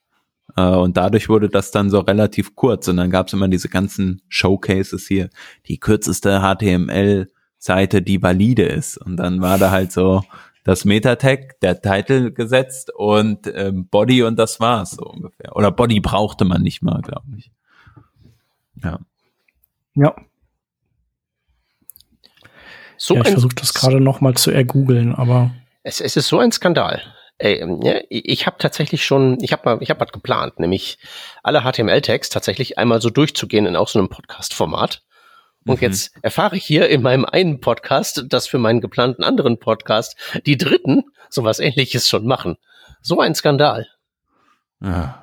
Äh, und dadurch wurde das dann so relativ kurz und dann gab es immer diese ganzen Showcases hier, die kürzeste HTML-Seite, die valide ist. Und dann war da halt so das Meta-Tag, der Titel gesetzt und ähm, Body und das war's so ungefähr. Oder Body brauchte man nicht mal, glaube ich. Ja. ja, So ja ich versuche das gerade noch mal zu ergoogeln, aber es, es ist so ein Skandal. Ey, ähm, ja, ich habe tatsächlich schon, ich habe mal, ich habe was geplant, nämlich alle HTML-Tags tatsächlich einmal so durchzugehen in auch so einem Podcast-Format. Und Mhm. jetzt erfahre ich hier in meinem einen Podcast, dass für meinen geplanten anderen Podcast die Dritten sowas ähnliches schon machen. So ein Skandal. ja.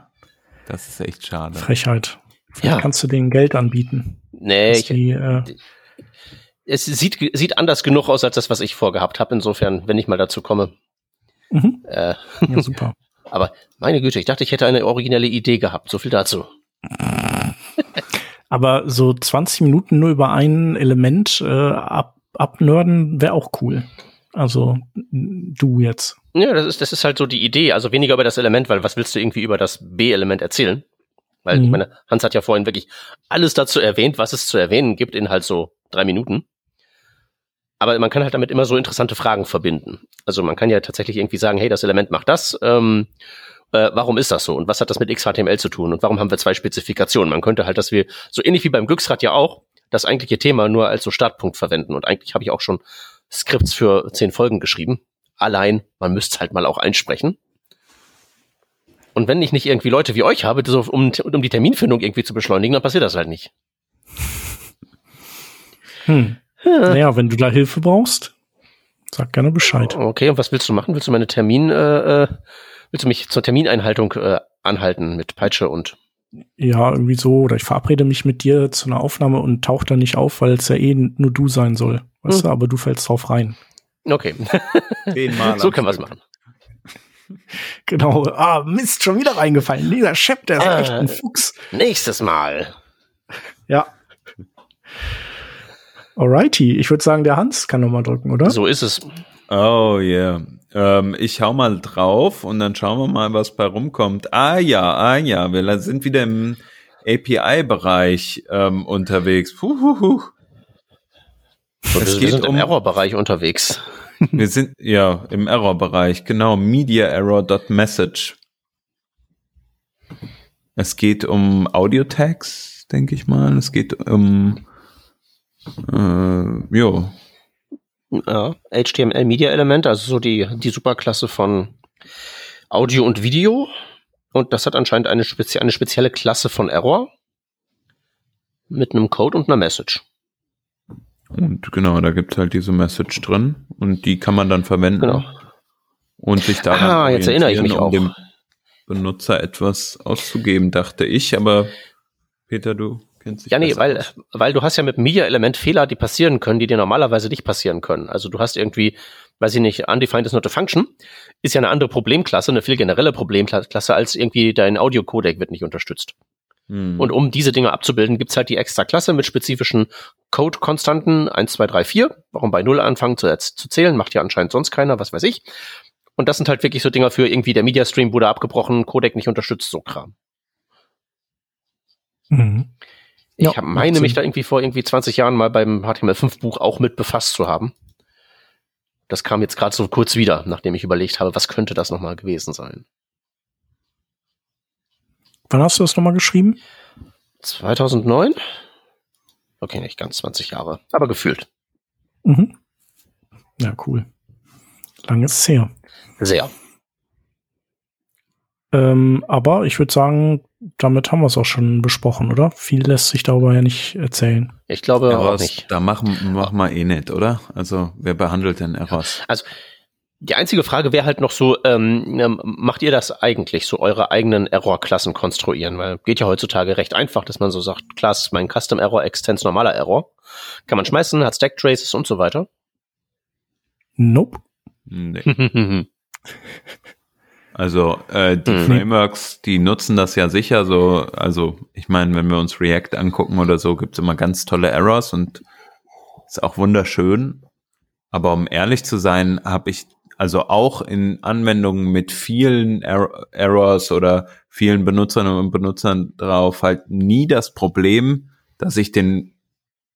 Das ist echt schade. Frechheit. Vielleicht Ja. kannst du denen Geld anbieten. Nee, ich, die, äh, es sieht, sieht anders genug aus als das, was ich vorgehabt habe. Insofern, wenn ich mal dazu komme. mhm. Äh, ja, super. aber meine Güte, ich dachte, ich hätte eine originelle Idee gehabt. So viel dazu. Aber so 20 Minuten nur über ein Element äh, ab, abnörden wäre auch cool. Also du jetzt. Ja, das ist, das ist halt so die Idee. Also weniger über das Element, weil was willst du irgendwie über das B-Element erzählen? Weil, ich Mhm. meine, Hans hat ja vorhin wirklich alles dazu erwähnt, was es zu erwähnen gibt in halt so drei Minuten. Aber man kann halt damit immer so interessante Fragen verbinden. Also man kann ja tatsächlich irgendwie sagen, hey, das Element macht das. Ähm, äh, warum ist das so? Und was hat das mit XHTML zu tun? Und warum haben wir zwei Spezifikationen? Man könnte halt, dass wir, so ähnlich wie beim Glücksrad ja auch, das eigentliche Thema nur als so Startpunkt verwenden. Und eigentlich habe ich auch schon Skripts für zehn Folgen geschrieben. Allein, man müsste halt mal auch einsprechen. Und wenn ich nicht irgendwie Leute wie euch habe, so, um, um die Terminfindung irgendwie zu beschleunigen, dann passiert das halt nicht. Hm. Naja, wenn du da Hilfe brauchst, sag gerne Bescheid. Okay, und was willst du machen? Willst du meine Termin, äh, äh, willst du mich zur Termineinhaltung äh, anhalten mit Peitsche und Ja, irgendwie so. Oder ich verabrede mich mit dir zu einer Aufnahme und tauch da nicht auf, weil es ja eh nur du sein soll. Weißt Hm. du, aber du fällst drauf rein. Okay, so können wir es machen. Genau. Ah, Mist, schon wieder reingefallen. Dieser Chef, der ist Ah. echt ein Fuchs. Nächstes Mal. Ja. Alrighty. Ich würde sagen, der Hans kann noch mal drücken, oder? So ist es. Oh yeah. Ähm, ich hau mal drauf und dann schauen wir mal, was bei rumkommt. Ah ja, ah ja, wir sind wieder im API-Bereich ähm, unterwegs. Puhuhu. Wir, sind im um- Error-Bereich unterwegs. Wir sind ja im Error-Bereich, genau. Media Error.message. Es geht um Audio-Tags, denke ich mal. Es geht um äh, jo, Ja, HTML Media Element, also so die, die Superklasse von Audio und Video. Und das hat anscheinend eine, spezi eine spezielle Klasse von Error. Mit einem Code und einer Message. Und genau, da gibt halt diese Message drin und die kann man dann verwenden Genau. und sich daran Ah, jetzt erinnere ich mich um auch. dem Benutzer etwas auszugeben, dachte ich, aber Peter, du Ja, nee, weil, aus. weil du hast ja mit dem Media-Element Fehler, die passieren können, die dir normalerweise nicht passieren können. Also du hast irgendwie, weiß ich nicht, undefined is not a function, ist ja eine andere Problemklasse, eine viel generelle Problemklasse, als irgendwie dein Audio-Codec wird nicht unterstützt. Hm. Und um diese Dinge abzubilden, gibt's halt die extra Klasse mit spezifischen Code-Konstanten 1, 2, 3, 4. Warum bei 0 anfangen zu, zu zählen, macht ja anscheinend sonst keiner, was weiß ich. Und das sind halt wirklich so Dinger für irgendwie der Media Stream wurde abgebrochen, Codec nicht unterstützt, so Kram. Mhm. Ich Ja, hab, meine mich da irgendwie vor irgendwie 20 Jahren mal beim HTML5-Buch auch mit befasst zu haben. Das kam jetzt gerade so kurz wieder, nachdem ich überlegt habe, was könnte das nochmal gewesen sein. Wann hast du das nochmal geschrieben? 2009? Okay, nicht ganz 20 Jahre, aber gefühlt. Mhm. Ja, cool. Lang ist es her. Sehr. Ähm, aber ich würde sagen, damit haben wir es auch schon besprochen, oder? Viel lässt sich darüber ja nicht erzählen. Ich glaube auch Errors, nicht. da machen, machen wir eh nicht, oder? Also, wer behandelt denn Errors? Also die einzige Frage wäre halt noch so, ähm, ähm, macht ihr das eigentlich, so eure eigenen Error-Klassen konstruieren? Weil geht ja heutzutage recht einfach, dass man so sagt, Class, mein Custom Error, Extends normaler Error. Kann man schmeißen, hat Stack Traces und so weiter. Nope. Nee. Also äh, die Mhm. Frameworks, die nutzen das ja sicher so. Also ich meine, wenn wir uns React angucken oder so, gibt's immer ganz tolle Errors und ist auch wunderschön. Aber um ehrlich zu sein, habe ich also auch in Anwendungen mit vielen er Errors oder vielen Benutzerinnen und Benutzern drauf halt nie das Problem, dass ich den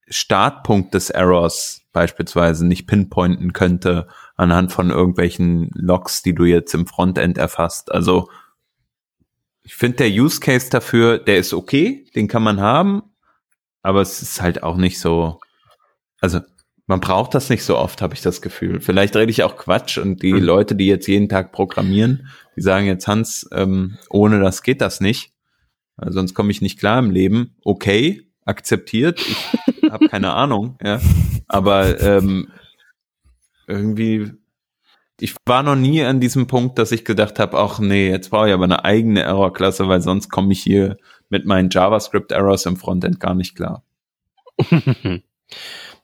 Startpunkt des Errors beispielsweise nicht pinpointen könnte anhand von irgendwelchen Logs, die du jetzt im Frontend erfasst. Also ich finde der Use Case dafür, der ist okay, den kann man haben, aber es ist halt auch nicht so, also man braucht das nicht so oft, habe ich das Gefühl. Vielleicht rede ich auch Quatsch und die Mhm. Leute, die jetzt jeden Tag programmieren, die sagen jetzt, Hans, ähm, ohne das geht das nicht. Weil sonst komme ich nicht klar im Leben. Okay, akzeptiert. Ich habe keine Ahnung, ja. Aber ähm, irgendwie, ich war noch nie an diesem Punkt, dass ich gedacht habe, ach nee, jetzt brauche ich aber eine eigene Error-Klasse, weil sonst komme ich hier mit meinen JavaScript-Errors im Frontend gar nicht klar.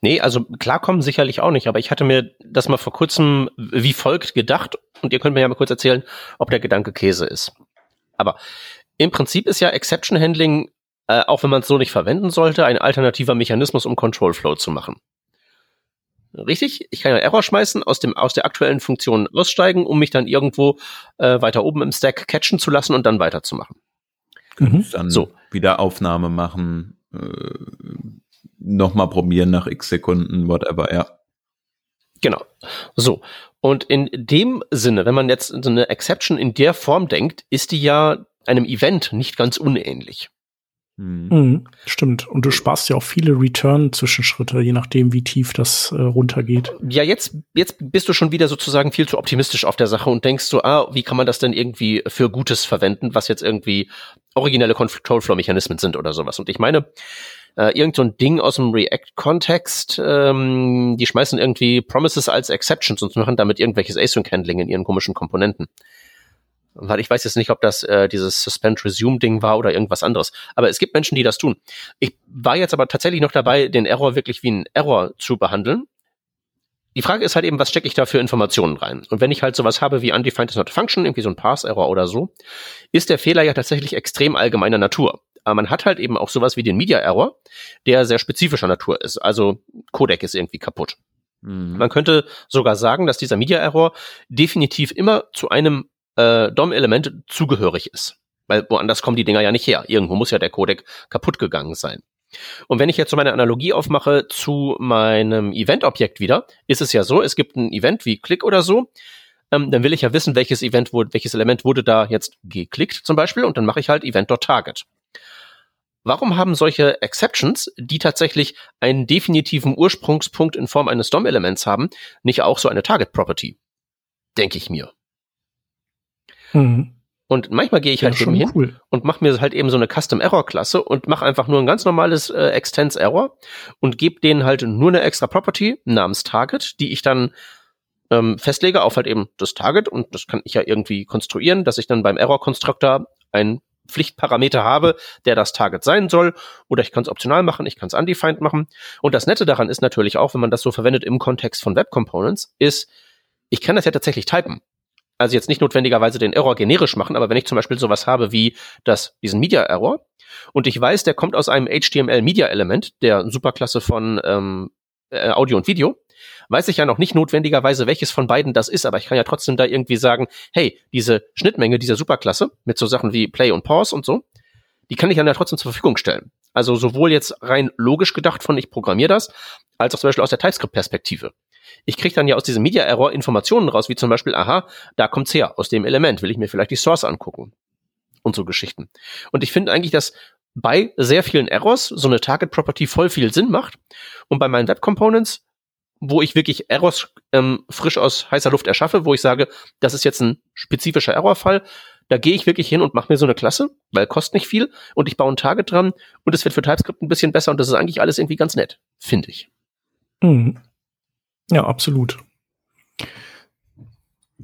nee, also klarkommen sicherlich auch nicht, aber ich hatte mir das mal vor kurzem wie folgt gedacht und ihr könnt mir ja mal kurz erzählen, ob der Gedanke Käse ist. Aber im Prinzip ist ja Exception Handling, äh, auch wenn man es so nicht verwenden sollte, ein alternativer Mechanismus, um Control Flow zu machen. Richtig? Ich kann ja Error schmeißen, aus, dem, aus der aktuellen Funktion aussteigen, um mich dann irgendwo äh, weiter oben im Stack catchen zu lassen und dann weiterzumachen. Mhm. Dann So. wieder Aufnahme machen, äh, nochmal probieren nach x Sekunden, whatever, ja. Genau. So. Und in dem Sinne, wenn man jetzt so eine Exception in der Form denkt, ist die ja einem Event nicht ganz unähnlich. Hm. Mhm. Stimmt. Und du sparst ja auch viele Return-Zwischenschritte, je nachdem, wie tief das äh, runtergeht. Ja, jetzt, jetzt bist du schon wieder sozusagen viel zu optimistisch auf der Sache und denkst so, ah, wie kann man das denn irgendwie für Gutes verwenden, was jetzt irgendwie originelle Control Flow Mechanismen sind oder sowas. Und ich meine, äh, irgend so ein Ding aus dem React-Kontext, ähm, die schmeißen irgendwie Promises als Exceptions und machen damit irgendwelches Async-Handling in ihren komischen Komponenten. Weil ich weiß jetzt nicht, ob das äh, dieses Suspend-Resume-Ding war oder irgendwas anderes. Aber es gibt Menschen, die das tun. Ich war jetzt aber tatsächlich noch dabei, den Error wirklich wie einen Error zu behandeln. Die Frage ist halt eben, was stecke ich da für Informationen rein? Und wenn ich halt sowas habe wie undefined is not a function, irgendwie so ein Parse-Error oder so, ist der Fehler ja tatsächlich extrem allgemeiner Natur. Aber man hat halt eben auch sowas wie den Media-Error, der sehr spezifischer Natur ist. Also Codec ist irgendwie kaputt. Mhm. Man könnte sogar sagen, dass dieser Media-Error definitiv immer zu einem äh, DOM-Element zugehörig ist. Weil woanders kommen die Dinger ja nicht her. Irgendwo muss ja der Codec kaputt gegangen sein. Und wenn ich jetzt so meine Analogie aufmache zu meinem Event-Objekt wieder, ist es ja so, es gibt ein Event wie Click oder so, ähm, dann will ich ja wissen, welches Event wurde, welches Element wurde da jetzt geklickt zum Beispiel und dann mache ich halt Event.target. Warum haben solche Exceptions, die tatsächlich einen definitiven Ursprungspunkt in Form eines DOM-Elements haben, nicht auch so eine Target-Property? Denke ich mir. Mhm. Und manchmal gehe ich Ja, halt eben hin cool. und mache mir halt eben so eine Custom Error Klasse und mache einfach nur ein ganz normales äh, Extends Error und gebe denen halt nur eine extra Property namens Target, die ich dann ähm, festlege auf halt eben das Target und das kann ich ja irgendwie konstruieren, dass ich dann beim Error Constructor ein Pflichtparameter habe, der das Target sein soll, oder ich kann es optional machen, ich kann es undefined machen. Und das Nette daran ist natürlich auch, wenn man das so verwendet im Kontext von Web Components, ist, ich kann das ja tatsächlich typen. Also jetzt nicht notwendigerweise den Error generisch machen, aber wenn ich zum Beispiel sowas habe wie das, diesen Media-Error und ich weiß, der kommt aus einem HTML-Media-Element, der Superklasse von ähm, äh, Audio und Video, weiß ich ja noch nicht notwendigerweise, welches von beiden das ist, aber ich kann ja trotzdem da irgendwie sagen, hey, diese Schnittmenge dieser Superklasse mit so Sachen wie Play und Pause und so, die kann ich dann ja trotzdem zur Verfügung stellen. Also sowohl jetzt rein logisch gedacht von ich programmiere das, als auch zum Beispiel aus der TypeScript-Perspektive. Ich kriege dann ja aus diesem Media-Error Informationen raus, wie zum Beispiel, aha, da kommt's her, aus dem Element, will ich mir vielleicht die Source angucken. Und so Geschichten. Und ich finde eigentlich, dass bei sehr vielen Errors so eine Target Property voll viel Sinn macht. Und bei meinen Web Components, wo ich wirklich Errors ähm, frisch aus heißer Luft erschaffe, wo ich sage, das ist jetzt ein spezifischer Errorfall, da gehe ich wirklich hin und mache mir so eine Klasse, weil kostet nicht viel und ich baue ein Target dran und es wird für TypeScript ein bisschen besser und das ist eigentlich alles irgendwie ganz nett, finde ich. Mhm. Ja, absolut.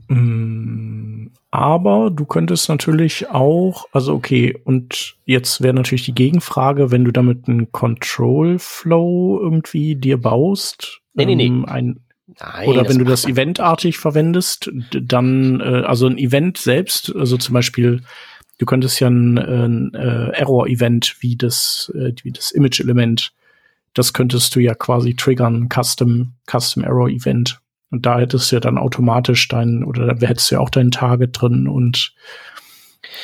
Mhm. Aber du könntest natürlich auch, also okay, und jetzt wäre natürlich die Gegenfrage, wenn du damit einen Control Flow irgendwie dir baust. Nee, nee, nee. ähm, Ein, Nein, oder wenn du das eventartig verwendest, dann, äh, also ein Event selbst, also zum Beispiel, du könntest ja ein, ein äh, Error-Event wie das, äh, wie das Image-Element, das könntest du ja quasi triggern, Custom, Custom Error Event. Und da hättest du ja dann automatisch dein, oder da hättest du ja auch dein Target drin und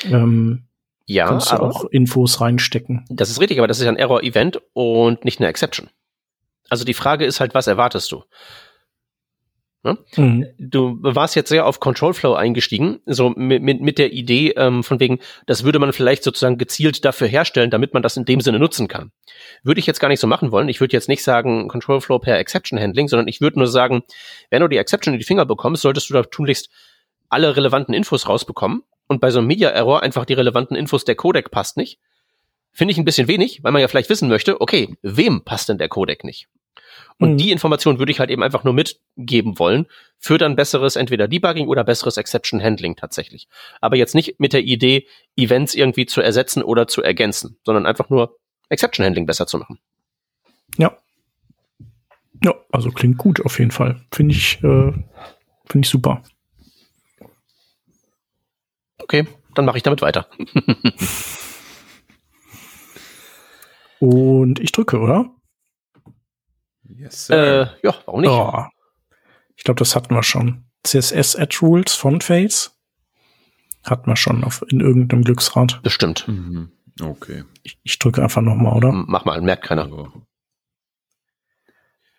ähm, Ja, kannst du auch Infos reinstecken. das ist richtig, aber das ist ja ein Error-Event und nicht eine Exception. Also die Frage ist halt, was erwartest du? Mhm. du warst jetzt sehr auf Control Flow eingestiegen, so mit, mit, mit der Idee ähm, von wegen, das würde man vielleicht sozusagen gezielt dafür herstellen, damit man das in dem Sinne nutzen kann. Würde ich jetzt gar nicht so machen wollen. Ich würde jetzt nicht sagen Control Flow per Exception Handling, sondern ich würde nur sagen, wenn du die Exception in die Finger bekommst, solltest du da tunlichst alle relevanten Infos rausbekommen und bei so einem Media Error einfach die relevanten Infos, der Codec passt nicht. Finde ich ein bisschen wenig, weil man ja vielleicht wissen möchte, okay, wem passt denn der Codec nicht? Und Mhm. die Information würde ich halt eben einfach nur mitgeben wollen für dann besseres entweder Debugging oder besseres Exception Handling tatsächlich. Aber jetzt nicht mit der Idee, Events irgendwie zu ersetzen oder zu ergänzen, sondern einfach nur Exception Handling besser zu machen. Ja. Ja, also klingt gut auf jeden Fall. Finde ich, äh, finde ich super. Okay, dann mache ich damit weiter. Und ich drücke, oder? Yes, Äh, ja, warum nicht? Oh. Ich glaube, das hatten wir schon. CSS Add Rules von Face. Hatten wir schon auf, in irgendeinem Glücksrad. Bestimmt. Mhm. Okay. Ich, ich drücke einfach nochmal, oder? M- Mach mal, merkt keiner.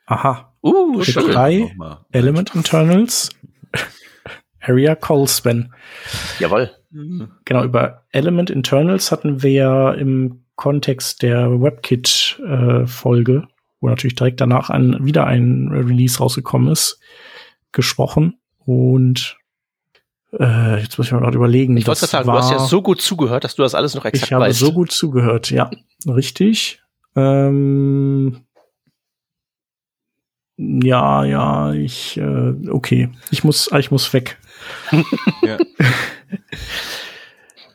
Aha. Uh, drei. Element Internals. Area Call Span. Jawohl. Genau, über Element Internals hatten wir ja im Kontext der WebKit-Folge, wo natürlich direkt danach ein, wieder ein Release rausgekommen ist, gesprochen. Und äh, jetzt muss ich mal gerade überlegen. Ich wollte das sagen, du hast ja war- so gut zugehört, dass du das alles noch exakt Ich habe weißt. so gut zugehört, ja. Richtig. Ähm, ja, ja, ich, äh, okay. Ich muss, ich muss weg. Ja.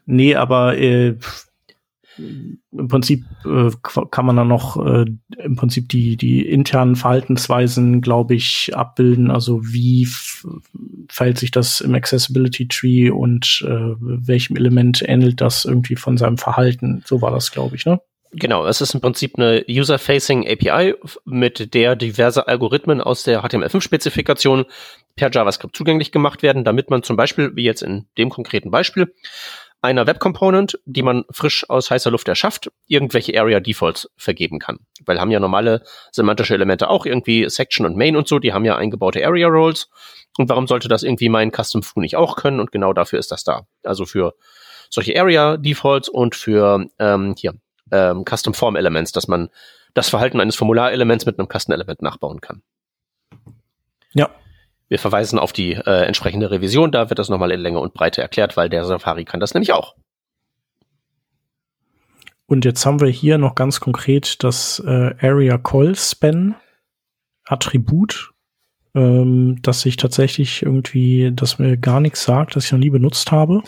Nee, aber äh, im Prinzip äh, kann man dann noch äh, im Prinzip die die internen Verhaltensweisen, glaube ich, abbilden. Also wie verhält sich das im Accessibility Tree und äh, welchem Element ähnelt das irgendwie von seinem Verhalten? So war das, glaube ich, ne? Genau, es ist im Prinzip eine User-Facing API, mit der diverse Algorithmen aus der HTML5-Spezifikation per JavaScript zugänglich gemacht werden, damit man zum Beispiel, wie jetzt in dem konkreten Beispiel, einer Web-Component, die man frisch aus heißer Luft erschafft, irgendwelche Area-Defaults vergeben kann. Weil haben ja normale semantische Elemente auch irgendwie Section und Main und so, die haben ja eingebaute Area-Roles. Und warum sollte das irgendwie mein Custom Foo nicht auch können? Und genau dafür ist das da. Also für solche Area-Defaults und für ähm, hier ähm, Custom Form Elements, dass man das Verhalten eines Formularelements mit einem Custom Element nachbauen kann. Ja. Wir verweisen auf die äh, entsprechende Revision, da wird das nochmal in Länge und Breite erklärt, weil der Safari kann das nämlich auch. Und jetzt haben wir hier noch ganz konkret das äh, Area Call Span Attribut, ähm, das sich tatsächlich irgendwie, das mir gar nichts sagt, das ich noch nie benutzt habe.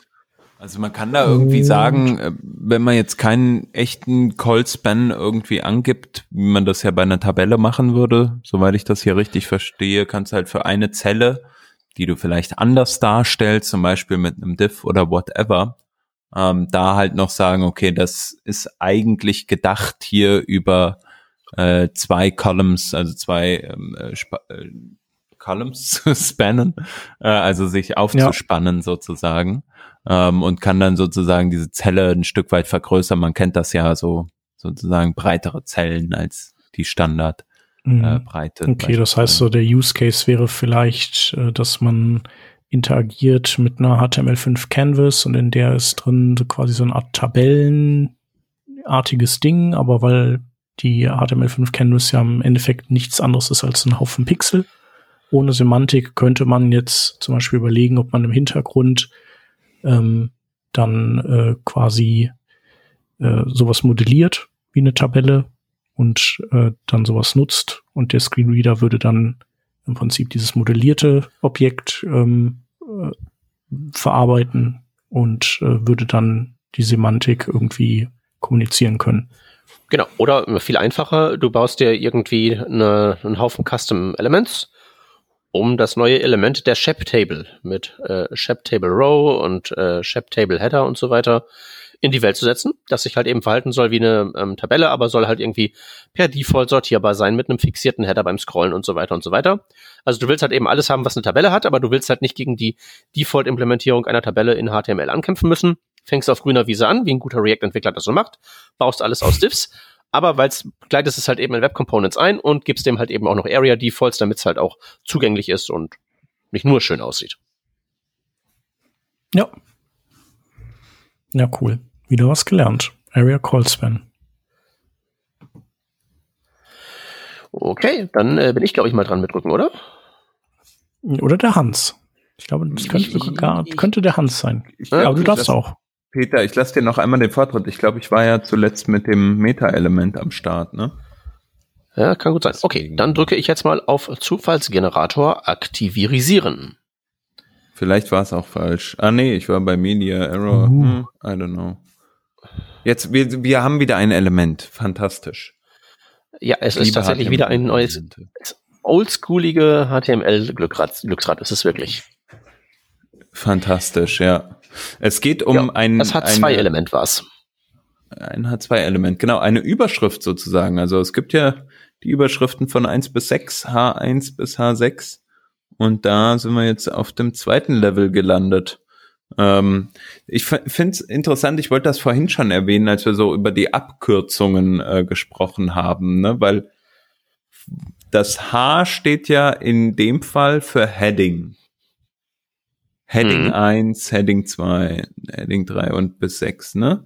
Also man kann da irgendwie Und- sagen, äh, wenn man jetzt keinen echten Call Span irgendwie angibt, wie man das ja bei einer Tabelle machen würde, soweit ich das hier richtig verstehe, kannst du halt für eine Zelle, die du vielleicht anders darstellst, zum Beispiel mit einem Div oder whatever, ähm, da halt noch sagen, okay, das ist eigentlich gedacht hier über äh, zwei Columns, also zwei ähm, äh, äh, Columns zu spannen, äh, also sich aufzuspannen sozusagen ähm, und kann dann sozusagen diese Zelle ein Stück weit vergrößern. Man kennt das ja so, sozusagen breitere Zellen als die Standard Mhm. äh, Breite. Okay, das heißt so, der Use Case wäre vielleicht, äh, dass man interagiert mit einer HTML5 Canvas und in der ist drin so quasi so eine Art Tabellenartiges Ding, aber weil die HTML5 Canvas ja im Endeffekt nichts anderes ist als ein Haufen Pixel. Ohne Semantik könnte man jetzt zum Beispiel überlegen, ob man im Hintergrund ähm, dann äh, quasi äh, sowas modelliert wie eine Tabelle und äh, dann sowas nutzt und der Screenreader würde dann im Prinzip dieses modellierte Objekt ähm, äh, verarbeiten und äh, würde dann die Semantik irgendwie kommunizieren können. Genau. Oder viel einfacher, du baust dir irgendwie eine, einen Haufen Custom Elements, um das neue Element der Shep Table mit äh, Shep Table Row und äh, Shep Table Header und so weiter in die Welt zu setzen, das sich halt eben verhalten soll wie eine ähm, Tabelle, aber soll halt irgendwie per Default sortierbar sein mit einem fixierten Header beim Scrollen und so weiter und so weiter. Also du willst halt eben alles haben, was eine Tabelle hat, aber du willst halt nicht gegen die Default-Implementierung einer Tabelle in HTML ankämpfen müssen. Fängst auf grüner Wiese an, wie ein guter React-Entwickler das so macht, baust alles aus Diffs, aber weil es gleitest es halt eben in Web Components ein und gibst dem halt eben auch noch Area Defaults, damit es halt auch zugänglich ist und nicht nur schön aussieht. Ja. Ja, cool. Wieder was gelernt. Area Call Span. Okay, dann äh, bin ich, glaube ich, mal dran mit Rücken, oder? Oder der Hans. Ich glaube, das könnte, Ich- ich- könnte der Hans sein. Ich aber du darfst auch. Peter, ich lasse dir noch einmal den Vortritt. Ich glaube, ich war ja zuletzt mit dem Meta-Element am Start, ne? Ja, kann gut sein. Okay, dann drücke ich jetzt mal auf Zufallsgenerator aktivisieren. Vielleicht war es auch falsch. Ah, nee, ich war bei Media Error. Uh. Hm, I don't know. Jetzt, wir, wir haben wieder ein Element. Fantastisch. Ja, es Ich ist liebe tatsächlich wieder ein neues oldschoolige HTML-Glücksrad. Glücksrad ist es wirklich. Fantastisch, ja. Es geht um Ja, ein, Das hat zwei Element was. ein H2-Element, genau, eine Überschrift sozusagen. Also es gibt ja die Überschriften von 1 bis 6, H1 bis H6. Und da sind wir jetzt auf dem zweiten Level gelandet. Ähm, ich finde es interessant, ich wollte das vorhin schon erwähnen, als wir so über die Abkürzungen äh, gesprochen haben, ne? weil das H steht ja in dem Fall für Heading. Heading Mhm. 1, Heading 2, Heading 3 und bis 6, ne?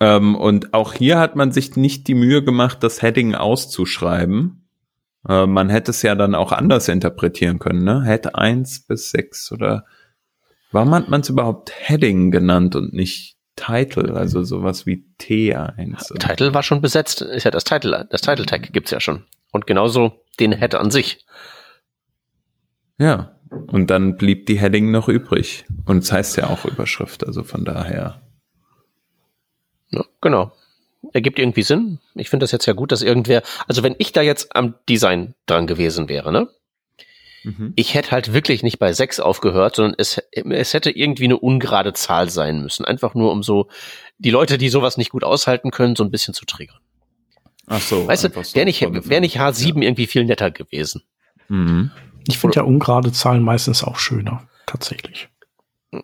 Ähm, und auch hier hat man sich nicht die Mühe gemacht, das Heading auszuschreiben. Äh, man hätte es ja dann auch anders interpretieren können, ne? Head 1 bis 6 oder warum hat man es überhaupt Heading genannt und nicht Title, also sowas wie T1? oder- Title war schon besetzt. Ist ja das Title, das Title Tag gibt's ja schon. Und genauso den Head an sich. Ja. Und dann blieb die Heading noch übrig. Und es heißt ja auch Überschrift, also von daher. Ja, genau. Ergibt irgendwie Sinn. Ich finde das jetzt ja gut, dass irgendwer, also wenn ich da jetzt am Design dran gewesen wäre, ne? Mhm. Ich hätte halt wirklich nicht bei 6 aufgehört, sondern es, es hätte irgendwie eine ungerade Zahl sein müssen. Einfach nur um so die Leute, die sowas nicht gut aushalten können, so ein bisschen zu triggern. Ach so. Weißt du, so wäre nicht, wär nicht H7 irgendwie viel netter gewesen. Mhm. Ich finde ja ungerade Zahlen meistens auch schöner. Tatsächlich.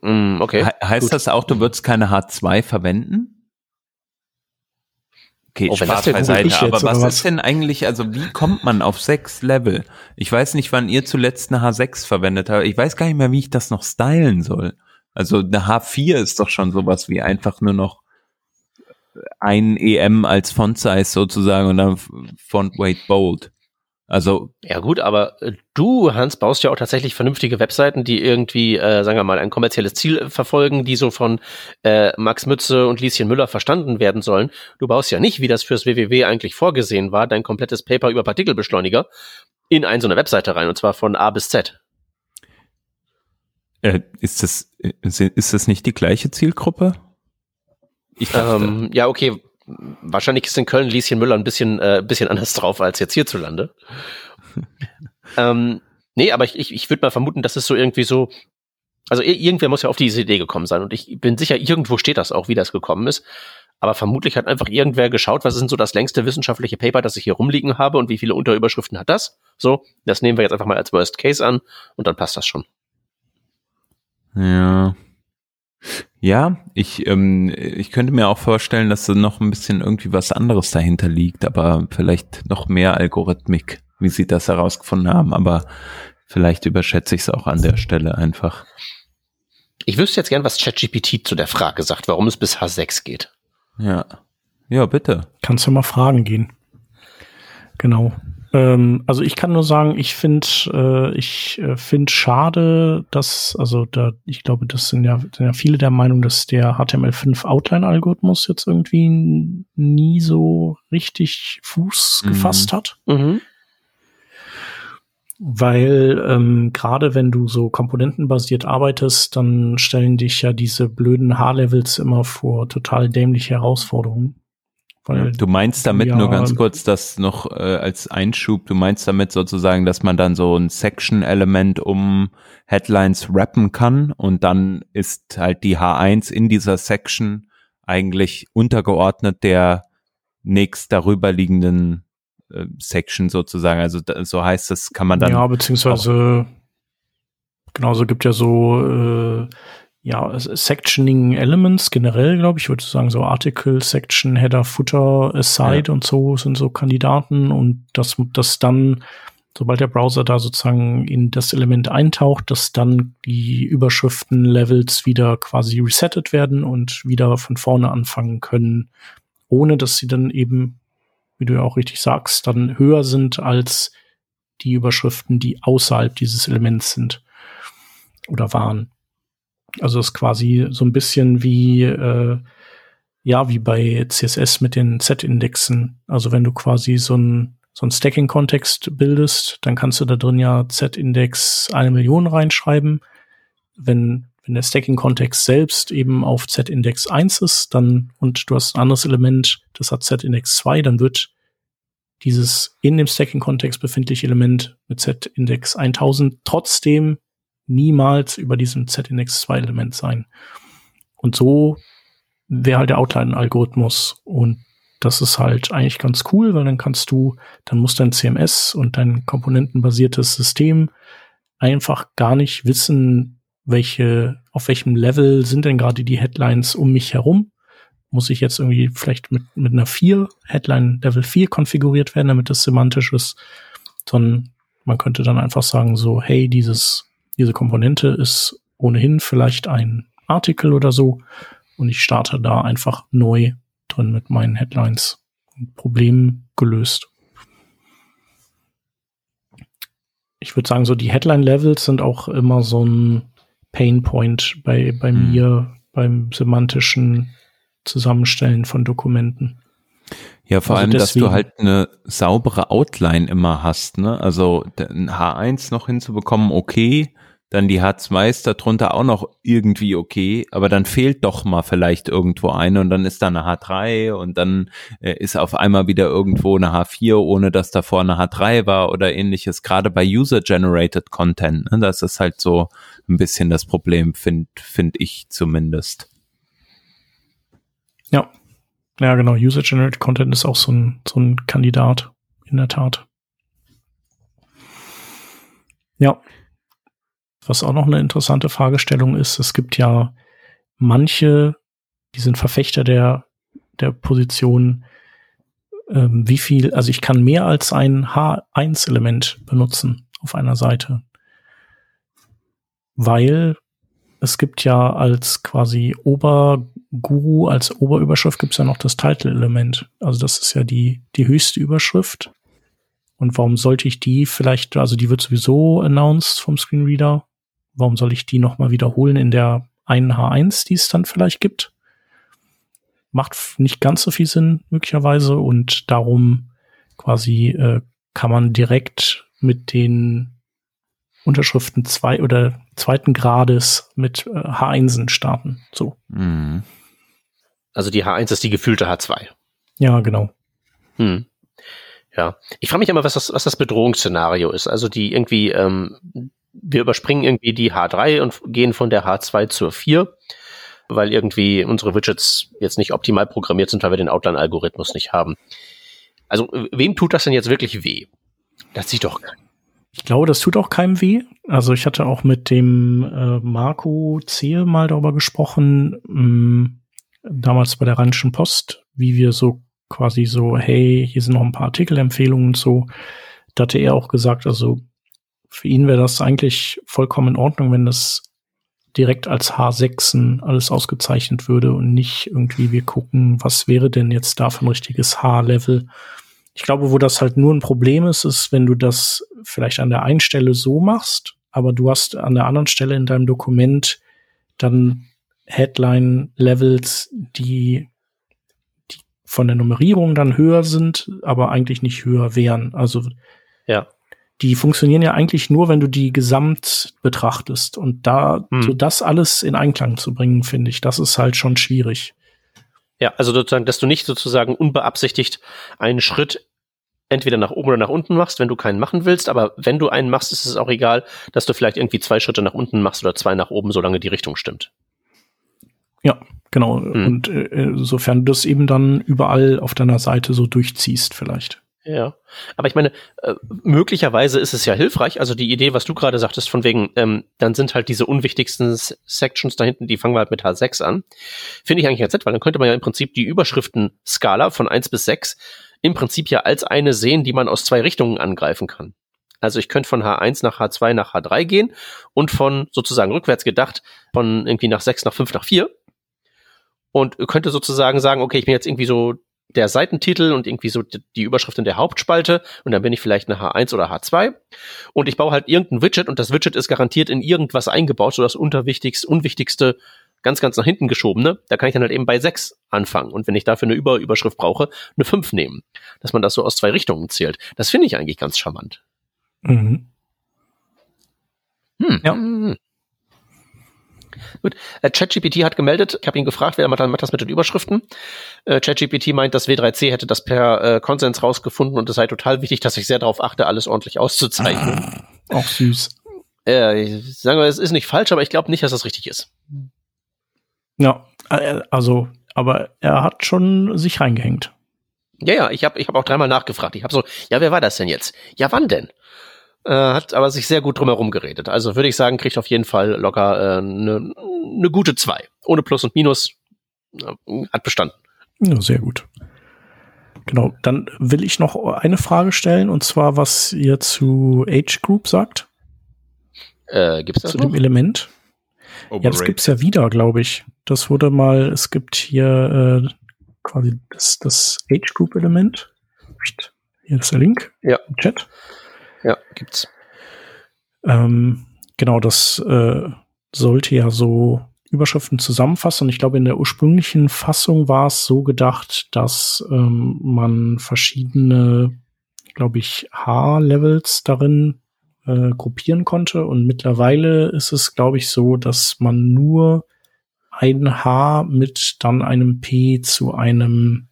Mm, okay. He heißt gut. das auch, du würdest keine H2 verwenden? Okay, Oh, Spaß beiseite. Aber jetzt, oder was was? ist denn eigentlich, also wie kommt man auf sechs Level? Ich weiß nicht, wann ihr zuletzt eine H6 verwendet habt. Ich weiß gar nicht mehr, wie ich das noch stylen soll. Also eine H4 ist doch schon sowas wie einfach nur noch ein EM als Font Size sozusagen und dann Font Weight Bold. Also Ja gut, aber äh, du, Hans, baust ja auch tatsächlich vernünftige Webseiten, die irgendwie, äh, sagen wir mal, ein kommerzielles Ziel äh, verfolgen, die so von äh, Max Mütze und Lieschen Müller verstanden werden sollen. Du baust ja nicht, wie das fürs WWW eigentlich vorgesehen war, dein komplettes Paper über Partikelbeschleuniger in eine so eine Webseite rein, und zwar von A bis Z. äh, ist das ist, ist das nicht die gleiche Zielgruppe? Ich dachte, Ähm, ja, okay. Wahrscheinlich ist in Köln Lieschen Müller ein bisschen, äh, bisschen anders drauf als jetzt hierzulande. ähm, nee, aber ich, ich, ich würde mal vermuten, dass es so irgendwie so, also ir- irgendwer muss ja auf diese Idee gekommen sein und ich bin sicher, irgendwo steht das auch, wie das gekommen ist. Aber vermutlich hat einfach irgendwer geschaut, was ist denn so das längste wissenschaftliche Paper, das ich hier rumliegen habe und wie viele Unterüberschriften hat das? So, das nehmen wir jetzt einfach mal als Worst Case an und dann passt das schon. Ja. Ja, ich, ähm, ich könnte mir auch vorstellen, dass da noch ein bisschen irgendwie was anderes dahinter liegt, aber vielleicht noch mehr Algorithmik, wie sie das herausgefunden haben, aber vielleicht überschätze ich es auch an der Stelle einfach. Ich wüsste jetzt gern, was ChatGPT zu der Frage sagt, warum es bis H6 geht. Ja. Ja, bitte. Kannst du mal fragen gehen. Genau. Ähm, also ich kann nur sagen, ich finde, äh, ich äh, finde schade, dass, also da, ich glaube, das sind ja, sind ja viele der Meinung, dass der HTML5 Outline-Algorithmus jetzt irgendwie nie so richtig Fuß Mhm. gefasst hat. Mhm. Weil ähm, gerade wenn du so komponentenbasiert arbeitest, dann stellen dich ja diese blöden H-Levels immer vor total dämliche Herausforderungen. Weil Du meinst damit ja, nur ganz kurz, dass noch äh, als Einschub, du meinst damit sozusagen, dass man dann so ein Section-Element um Headlines rappen kann und dann ist halt die H1 in dieser Section eigentlich untergeordnet der nächst darüber liegenden äh, Section sozusagen. Also da, so heißt es, kann man dann ja, beziehungsweise genauso gibt ja so äh, ja Sectioning Elements generell, glaube ich, würde sagen so Article, Section, Header, Footer, Aside und so sind so Kandidaten und dass das dann sobald der Browser da sozusagen in das Element eintaucht, dass dann die Überschriften-Levels wieder quasi resettet werden und wieder von vorne anfangen können, ohne dass sie dann eben, wie du ja auch richtig sagst, dann höher sind als die Überschriften, die außerhalb dieses Elements sind oder waren. Also es ist quasi so ein bisschen wie äh, ja wie bei CSS mit den Z-Indexen. Also wenn du quasi so ein so ein Stacking-Kontext bildest, dann kannst du da drin ja Z-Index eine Million reinschreiben. Wenn, wenn der Stacking-Kontext selbst eben auf Z-Index 1 ist, dann, und du hast ein anderes Element, das hat Z-Index 2, dann wird dieses in dem Stacking-Kontext befindliche Element mit Z-Index 1000 trotzdem niemals über diesem Z-Index 2 Element sein. Und so wäre halt der Outline-Algorithmus. Und das ist halt eigentlich ganz cool, weil dann kannst du, dann muss dein CMS und dein komponentenbasiertes System einfach gar nicht wissen, welche, auf welchem Level sind denn gerade die Headlines um mich herum. Muss ich jetzt irgendwie vielleicht mit, mit einer 4, Headline Level 4 konfiguriert werden, damit das semantisch ist. Sondern man könnte dann einfach sagen, so, hey, dieses, diese Komponente ist ohnehin vielleicht ein Artikel oder so. Und ich starte da einfach neu drin mit meinen Headlines. Problem gelöst. Ich würde sagen, so die Headline-Levels sind auch immer so ein Painpoint bei, bei Hm. mir beim semantischen Zusammenstellen von Dokumenten. Ja, vor Also allem, dass du deswegen- halt eine saubere Outline immer hast, ne? Also ein H1 noch hinzubekommen, okay, dann die H2s darunter auch noch irgendwie okay, aber dann fehlt doch mal vielleicht irgendwo eine und dann ist da eine H3 und dann äh, ist auf einmal wieder irgendwo eine H4, ohne dass davor eine H3 war oder ähnliches. Gerade bei User-Generated Content, ne? das ist halt so ein bisschen das Problem, finde find ich zumindest. Ja. Ja, genau. User-Generated Content ist auch so ein, so ein Kandidat. In der Tat. Ja. Was auch noch eine interessante Fragestellung ist, es gibt ja manche, die sind Verfechter der, der Position, ähm, wie viel, also ich kann mehr als ein H1-Element benutzen auf einer Seite. Weil es gibt ja als quasi Oberguru, als Oberüberschrift gibt es ja noch das Title-Element. Also das ist ja die, die höchste Überschrift. Und warum sollte ich die vielleicht, also die wird sowieso announced vom Screenreader. Warum soll ich die nochmal wiederholen in der einen H1, die es dann vielleicht gibt? Macht nicht ganz so viel Sinn, möglicherweise. Und darum quasi äh, kann man direkt mit den Unterschriften zwei oder zweiten Grades mit äh, H1 starten. So. Mhm. Also die H1 ist die gefühlte H2. Ja, genau. Hm. Ja, ich frage mich immer, was das, was das Bedrohungsszenario ist. Also die irgendwie, ähm, wir überspringen irgendwie die H3 und gehen von der H2 zur 4, weil irgendwie unsere Widgets jetzt nicht optimal programmiert sind, weil wir den Outline-Algorithmus nicht haben. Also wem tut das denn jetzt wirklich weh? Das sieht doch Ich glaube, das tut auch keinem weh. Also ich hatte auch mit dem äh, Marco Zehe mal darüber gesprochen, mh, mm, damals bei der Rheinischen Post, wie wir so quasi so, hey, hier sind noch ein paar Artikelempfehlungen und so. Da hatte er auch gesagt, also für ihn wäre das eigentlich vollkommen in Ordnung, wenn das direkt als H6 alles ausgezeichnet würde und nicht irgendwie wir gucken, was wäre denn jetzt da für ein richtiges H-Level. Ich glaube, wo das halt nur ein Problem ist, ist, wenn du das vielleicht an der einen Stelle so machst, aber du hast an der anderen Stelle in deinem Dokument dann Headline-Levels, die, die von der Nummerierung dann höher sind, aber eigentlich nicht höher wären. Also ja. Die funktionieren ja eigentlich nur, wenn du die gesamt betrachtest. Und da hm. so das alles in Einklang zu bringen, finde ich, das ist halt schon schwierig. Ja, also sozusagen, dass du nicht sozusagen unbeabsichtigt einen Schritt entweder nach oben oder nach unten machst, wenn du keinen machen willst, aber wenn du einen machst, ist es auch egal, dass du vielleicht irgendwie zwei Schritte nach unten machst oder zwei nach oben, solange die Richtung stimmt. Ja, genau. Hm. Und äh, sofern du das eben dann überall auf deiner Seite so durchziehst, vielleicht. Ja, aber ich meine, äh, möglicherweise ist es ja hilfreich. Also die Idee, was du gerade sagtest, von wegen, ähm, dann sind halt diese unwichtigsten Sections da hinten, die fangen wir halt mit H6 an. Finde ich eigentlich ganz nett, weil dann könnte man ja im Prinzip die Überschriften-Skala von 1 bis 6 im Prinzip ja als eine sehen, die man aus zwei Richtungen angreifen kann. Also ich könnte von H1 nach H2 nach H3 gehen und von sozusagen rückwärts gedacht von irgendwie nach 6 nach 5 nach 4 und könnte sozusagen sagen, okay, ich bin jetzt irgendwie so der Seitentitel und irgendwie so die Überschrift in der Hauptspalte und dann bin ich vielleicht eine H1 oder H2 und ich baue halt irgendein Widget und das Widget ist garantiert in irgendwas eingebaut, so das unterwichtigste, unwichtigste ganz, ganz nach hinten geschobene, da kann ich dann halt eben bei 6 anfangen. Und wenn ich dafür eine Überüberschrift brauche, eine 5 nehmen. Dass man das so aus zwei Richtungen zählt. Das finde ich eigentlich ganz charmant. Mhm. Hm. Ja. Gut. Äh, ChatGPT hat gemeldet, ich habe ihn gefragt, wer macht das mit den Überschriften. Äh, ChatGPT meint, das W3C hätte das per äh, Konsens rausgefunden und es sei total wichtig, dass ich sehr darauf achte, alles ordentlich auszuzeichnen. Ah, auch süß. Äh, sagen wir, es ist nicht falsch, aber ich glaube nicht, dass das richtig ist. Ja, also, aber er hat schon sich reingehängt. Ja, ja, ich habe ich hab auch dreimal nachgefragt. Ich habe so, ja, wer war das denn jetzt? Ja, wann denn? Äh, hat aber sich sehr gut drumherum geredet. Also würde ich sagen, kriegt auf jeden Fall locker eine äh, ne, ne gute zwei. Ohne Plus und Minus. Äh, hat bestanden. Ja, sehr gut. Genau, dann will ich noch eine Frage stellen, und zwar, was ihr zu Age Group sagt. Äh, gibt's das Zu noch? dem Element. Overrated. Ja, das gibt's ja wieder, glaube ich. Das wurde mal, es gibt hier äh, quasi das, das Age Group Element. Hier ist der Link ja. im Chat. Ja, gibt's. Ähm, genau, das äh, sollte ja so Überschriften zusammenfassen. Ich glaube, in der ursprünglichen Fassung war es so gedacht, dass ähm, man verschiedene, glaube ich, H-Levels darin äh, gruppieren konnte. Und mittlerweile ist es, glaube ich, so, dass man nur ein H mit dann einem P zu einem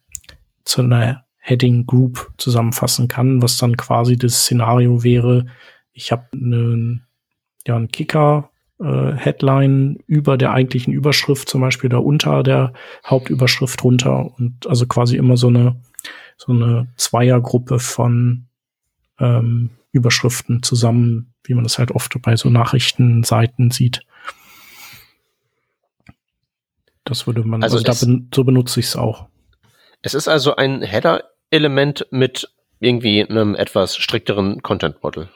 zu einer Heading Group zusammenfassen kann, was dann quasi das Szenario wäre, ich habe einen ja, einen Kicker äh, Headline über der eigentlichen Überschrift zum Beispiel da unter der Hauptüberschrift runter und also quasi immer so eine so eine Zweiergruppe von ähm, Überschriften zusammen, wie man das halt oft bei so Nachrichtenseiten sieht. Das würde man, also, also da ben, so benutze ich es auch. Es ist also ein Header-Element mit irgendwie einem etwas strikteren Content-Model.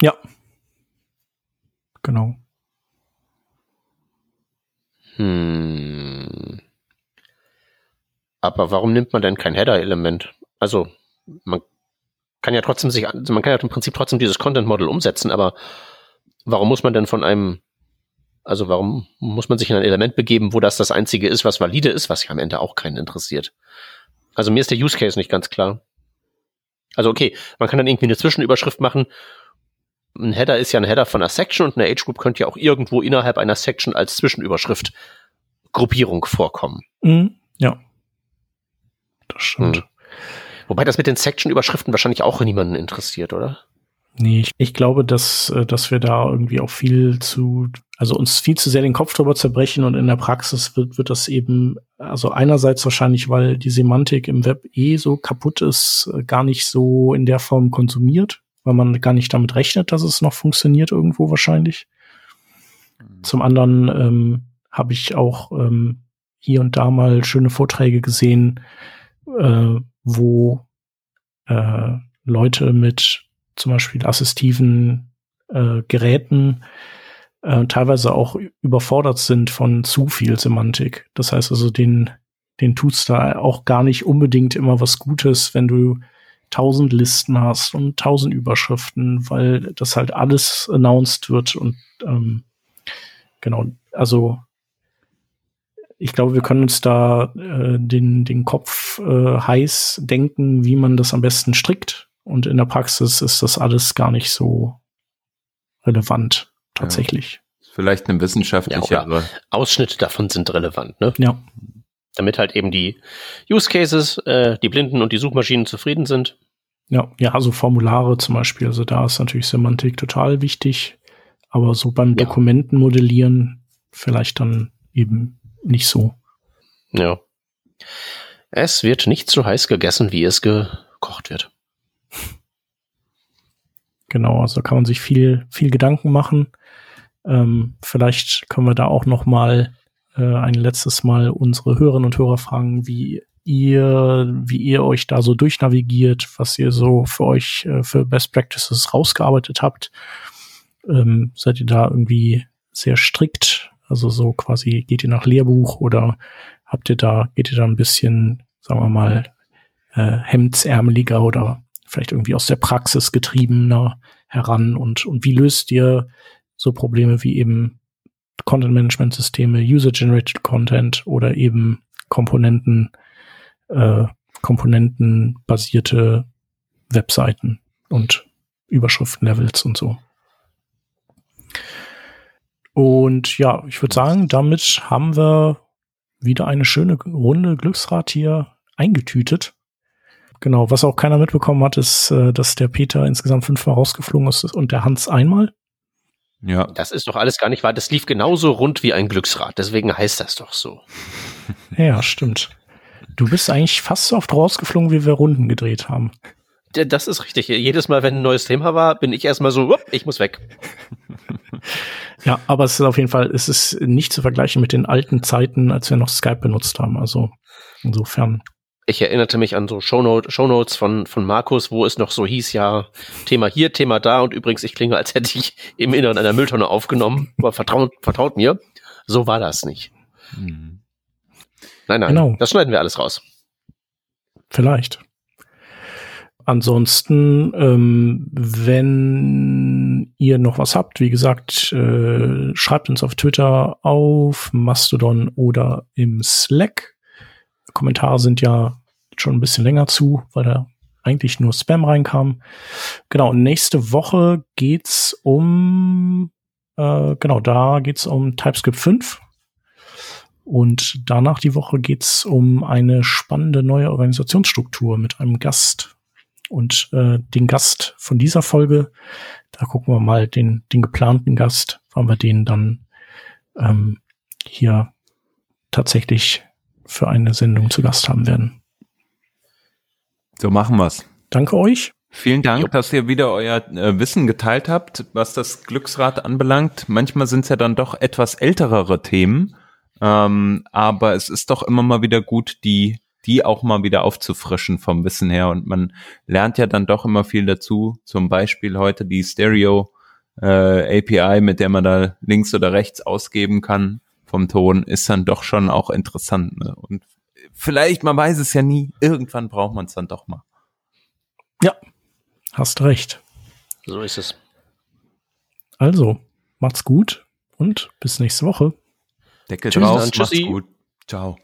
Ja. Genau. Hm. Aber warum nimmt man denn kein Header-Element? Also, man kann ja trotzdem sich, also man kann ja im Prinzip trotzdem dieses Content Model umsetzen, aber warum muss man denn von einem, also warum muss man sich in ein Element begeben, wo das das einzige ist, was valide ist, was ja am Ende auch keinen interessiert? Also mir ist der Use Case nicht ganz klar. Also okay, man kann dann irgendwie eine Zwischenüberschrift machen. Ein Header ist ja ein Header von einer Section und eine Age Group könnte ja auch irgendwo innerhalb einer Section als Zwischenüberschrift Gruppierung vorkommen. Mhm, ja. Das stimmt. Hm. Wobei das mit den Section-Überschriften wahrscheinlich auch niemanden interessiert, oder? Nee, ich, ich glaube, dass, äh, dass wir da irgendwie auch viel zu, also uns viel zu sehr den Kopf drüber zerbrechen und in der Praxis wird, wird das eben, also einerseits wahrscheinlich, weil die Semantik im Web eh so kaputt ist, äh, gar nicht so in der Form konsumiert. weil man gar nicht damit rechnet, dass es noch funktioniert irgendwo wahrscheinlich. Zum anderen ähm, habe ich auch ähm, hier und da mal schöne Vorträge gesehen, äh, wo äh, Leute mit zum Beispiel assistiven äh, Geräten äh, teilweise auch überfordert sind von zu viel Semantik. Das heißt also, den, den tut's da auch gar nicht unbedingt immer was Gutes, wenn du tausend Listen hast und tausend Überschriften, weil das halt alles announced wird und ähm, genau, also ich glaube, wir können uns da äh, den, den Kopf äh, heiß denken, wie man das am besten strickt. Und in der Praxis ist das alles gar nicht so relevant, tatsächlich. Ja. Vielleicht eine wissenschaftliche. Ja, Ausschnitte davon sind relevant, ne? Ja. Damit halt eben die Use Cases, äh, die Blinden und die Suchmaschinen zufrieden sind. Ja, ja, also Formulare zum Beispiel. Also da ist natürlich Semantik total wichtig. Aber so beim ja. Dokumentenmodellieren vielleicht dann eben nicht so. Ja. Es wird nicht so heiß gegessen, wie es gekocht wird. Genau, also kann man sich viel, viel Gedanken machen. Ähm, vielleicht können wir da auch noch mal äh, ein letztes Mal unsere Hörerinnen und Hörer fragen, wie ihr, wie ihr euch da so durchnavigiert, was ihr so für euch äh, für Best Practices rausgearbeitet habt. Ähm, seid ihr da irgendwie sehr strikt? Also so quasi geht ihr nach Lehrbuch oder habt ihr da, geht ihr da ein bisschen, sagen wir mal, äh, hemdsärmeliger oder vielleicht irgendwie aus der Praxis getriebener heran und, und wie löst ihr so Probleme wie eben Content-Management-Systeme, User-Generated Content oder eben Komponenten, äh, komponentenbasierte Webseiten und Überschriftenlevels und so. Und ja, ich würde sagen, damit haben wir wieder eine schöne Runde Glücksrad hier eingetütet. Genau, was auch keiner mitbekommen hat, ist, äh, dass der Peter insgesamt fünfmal rausgeflogen ist und der Hans einmal. Ja. Das ist doch alles gar nicht wahr. Das lief genauso rund wie ein Glücksrad. Deswegen heißt das doch so. ja, stimmt. Du bist eigentlich fast so oft rausgeflogen, wie wir Runden gedreht haben. Das ist richtig. Jedes Mal, wenn ein neues Thema war, bin ich erstmal so, ich muss weg. Ja, aber es ist auf jeden Fall, es ist nicht zu vergleichen mit den alten Zeiten, als wir noch Skype benutzt haben. Also insofern ich erinnerte mich an so Shownote, Shownotes von, von Markus, wo es noch so hieß, ja, Thema hier, Thema da und übrigens, ich klinge, als hätte ich im Inneren einer Mülltonne aufgenommen, aber vertraut, vertraut mir, so war das nicht. Mhm. Nein, nein, genau. das schneiden wir alles raus. Vielleicht. Ansonsten, ähm, wenn ihr noch was habt, wie gesagt, äh, schreibt uns auf Twitter, auf Mastodon oder im Slack. Kommentare sind ja schon ein bisschen länger zu, weil da eigentlich nur Spam reinkam. Genau, nächste Woche geht's um, äh, genau, da geht's um TypeScript 5. Und danach die Woche geht's um eine spannende neue Organisationsstruktur mit einem Gast. Und äh, den Gast von dieser Folge, da gucken wir mal den, den geplanten Gast, wann wir den dann ähm, hier tatsächlich für eine Sendung zu Gast haben werden. So machen wir's. Danke euch. Vielen Dank, jo. dass ihr wieder euer äh, Wissen geteilt habt, was das Glücksrad anbelangt. Manchmal sind es ja dann doch etwas älterere Themen, ähm, aber es ist doch immer mal wieder gut, die die auch mal wieder aufzufrischen vom Wissen her. Und man lernt ja dann doch immer viel dazu. Zum Beispiel heute die Stereo äh, API, mit der man da links oder rechts ausgeben kann vom Ton, ist dann doch schon auch interessant. Ne? Und vielleicht, man weiß es ja nie, irgendwann braucht man es dann doch mal. Ja, hast recht. So ist es. Also, macht's gut und bis nächste Woche. Deckel drauf, macht's gut. Ciao.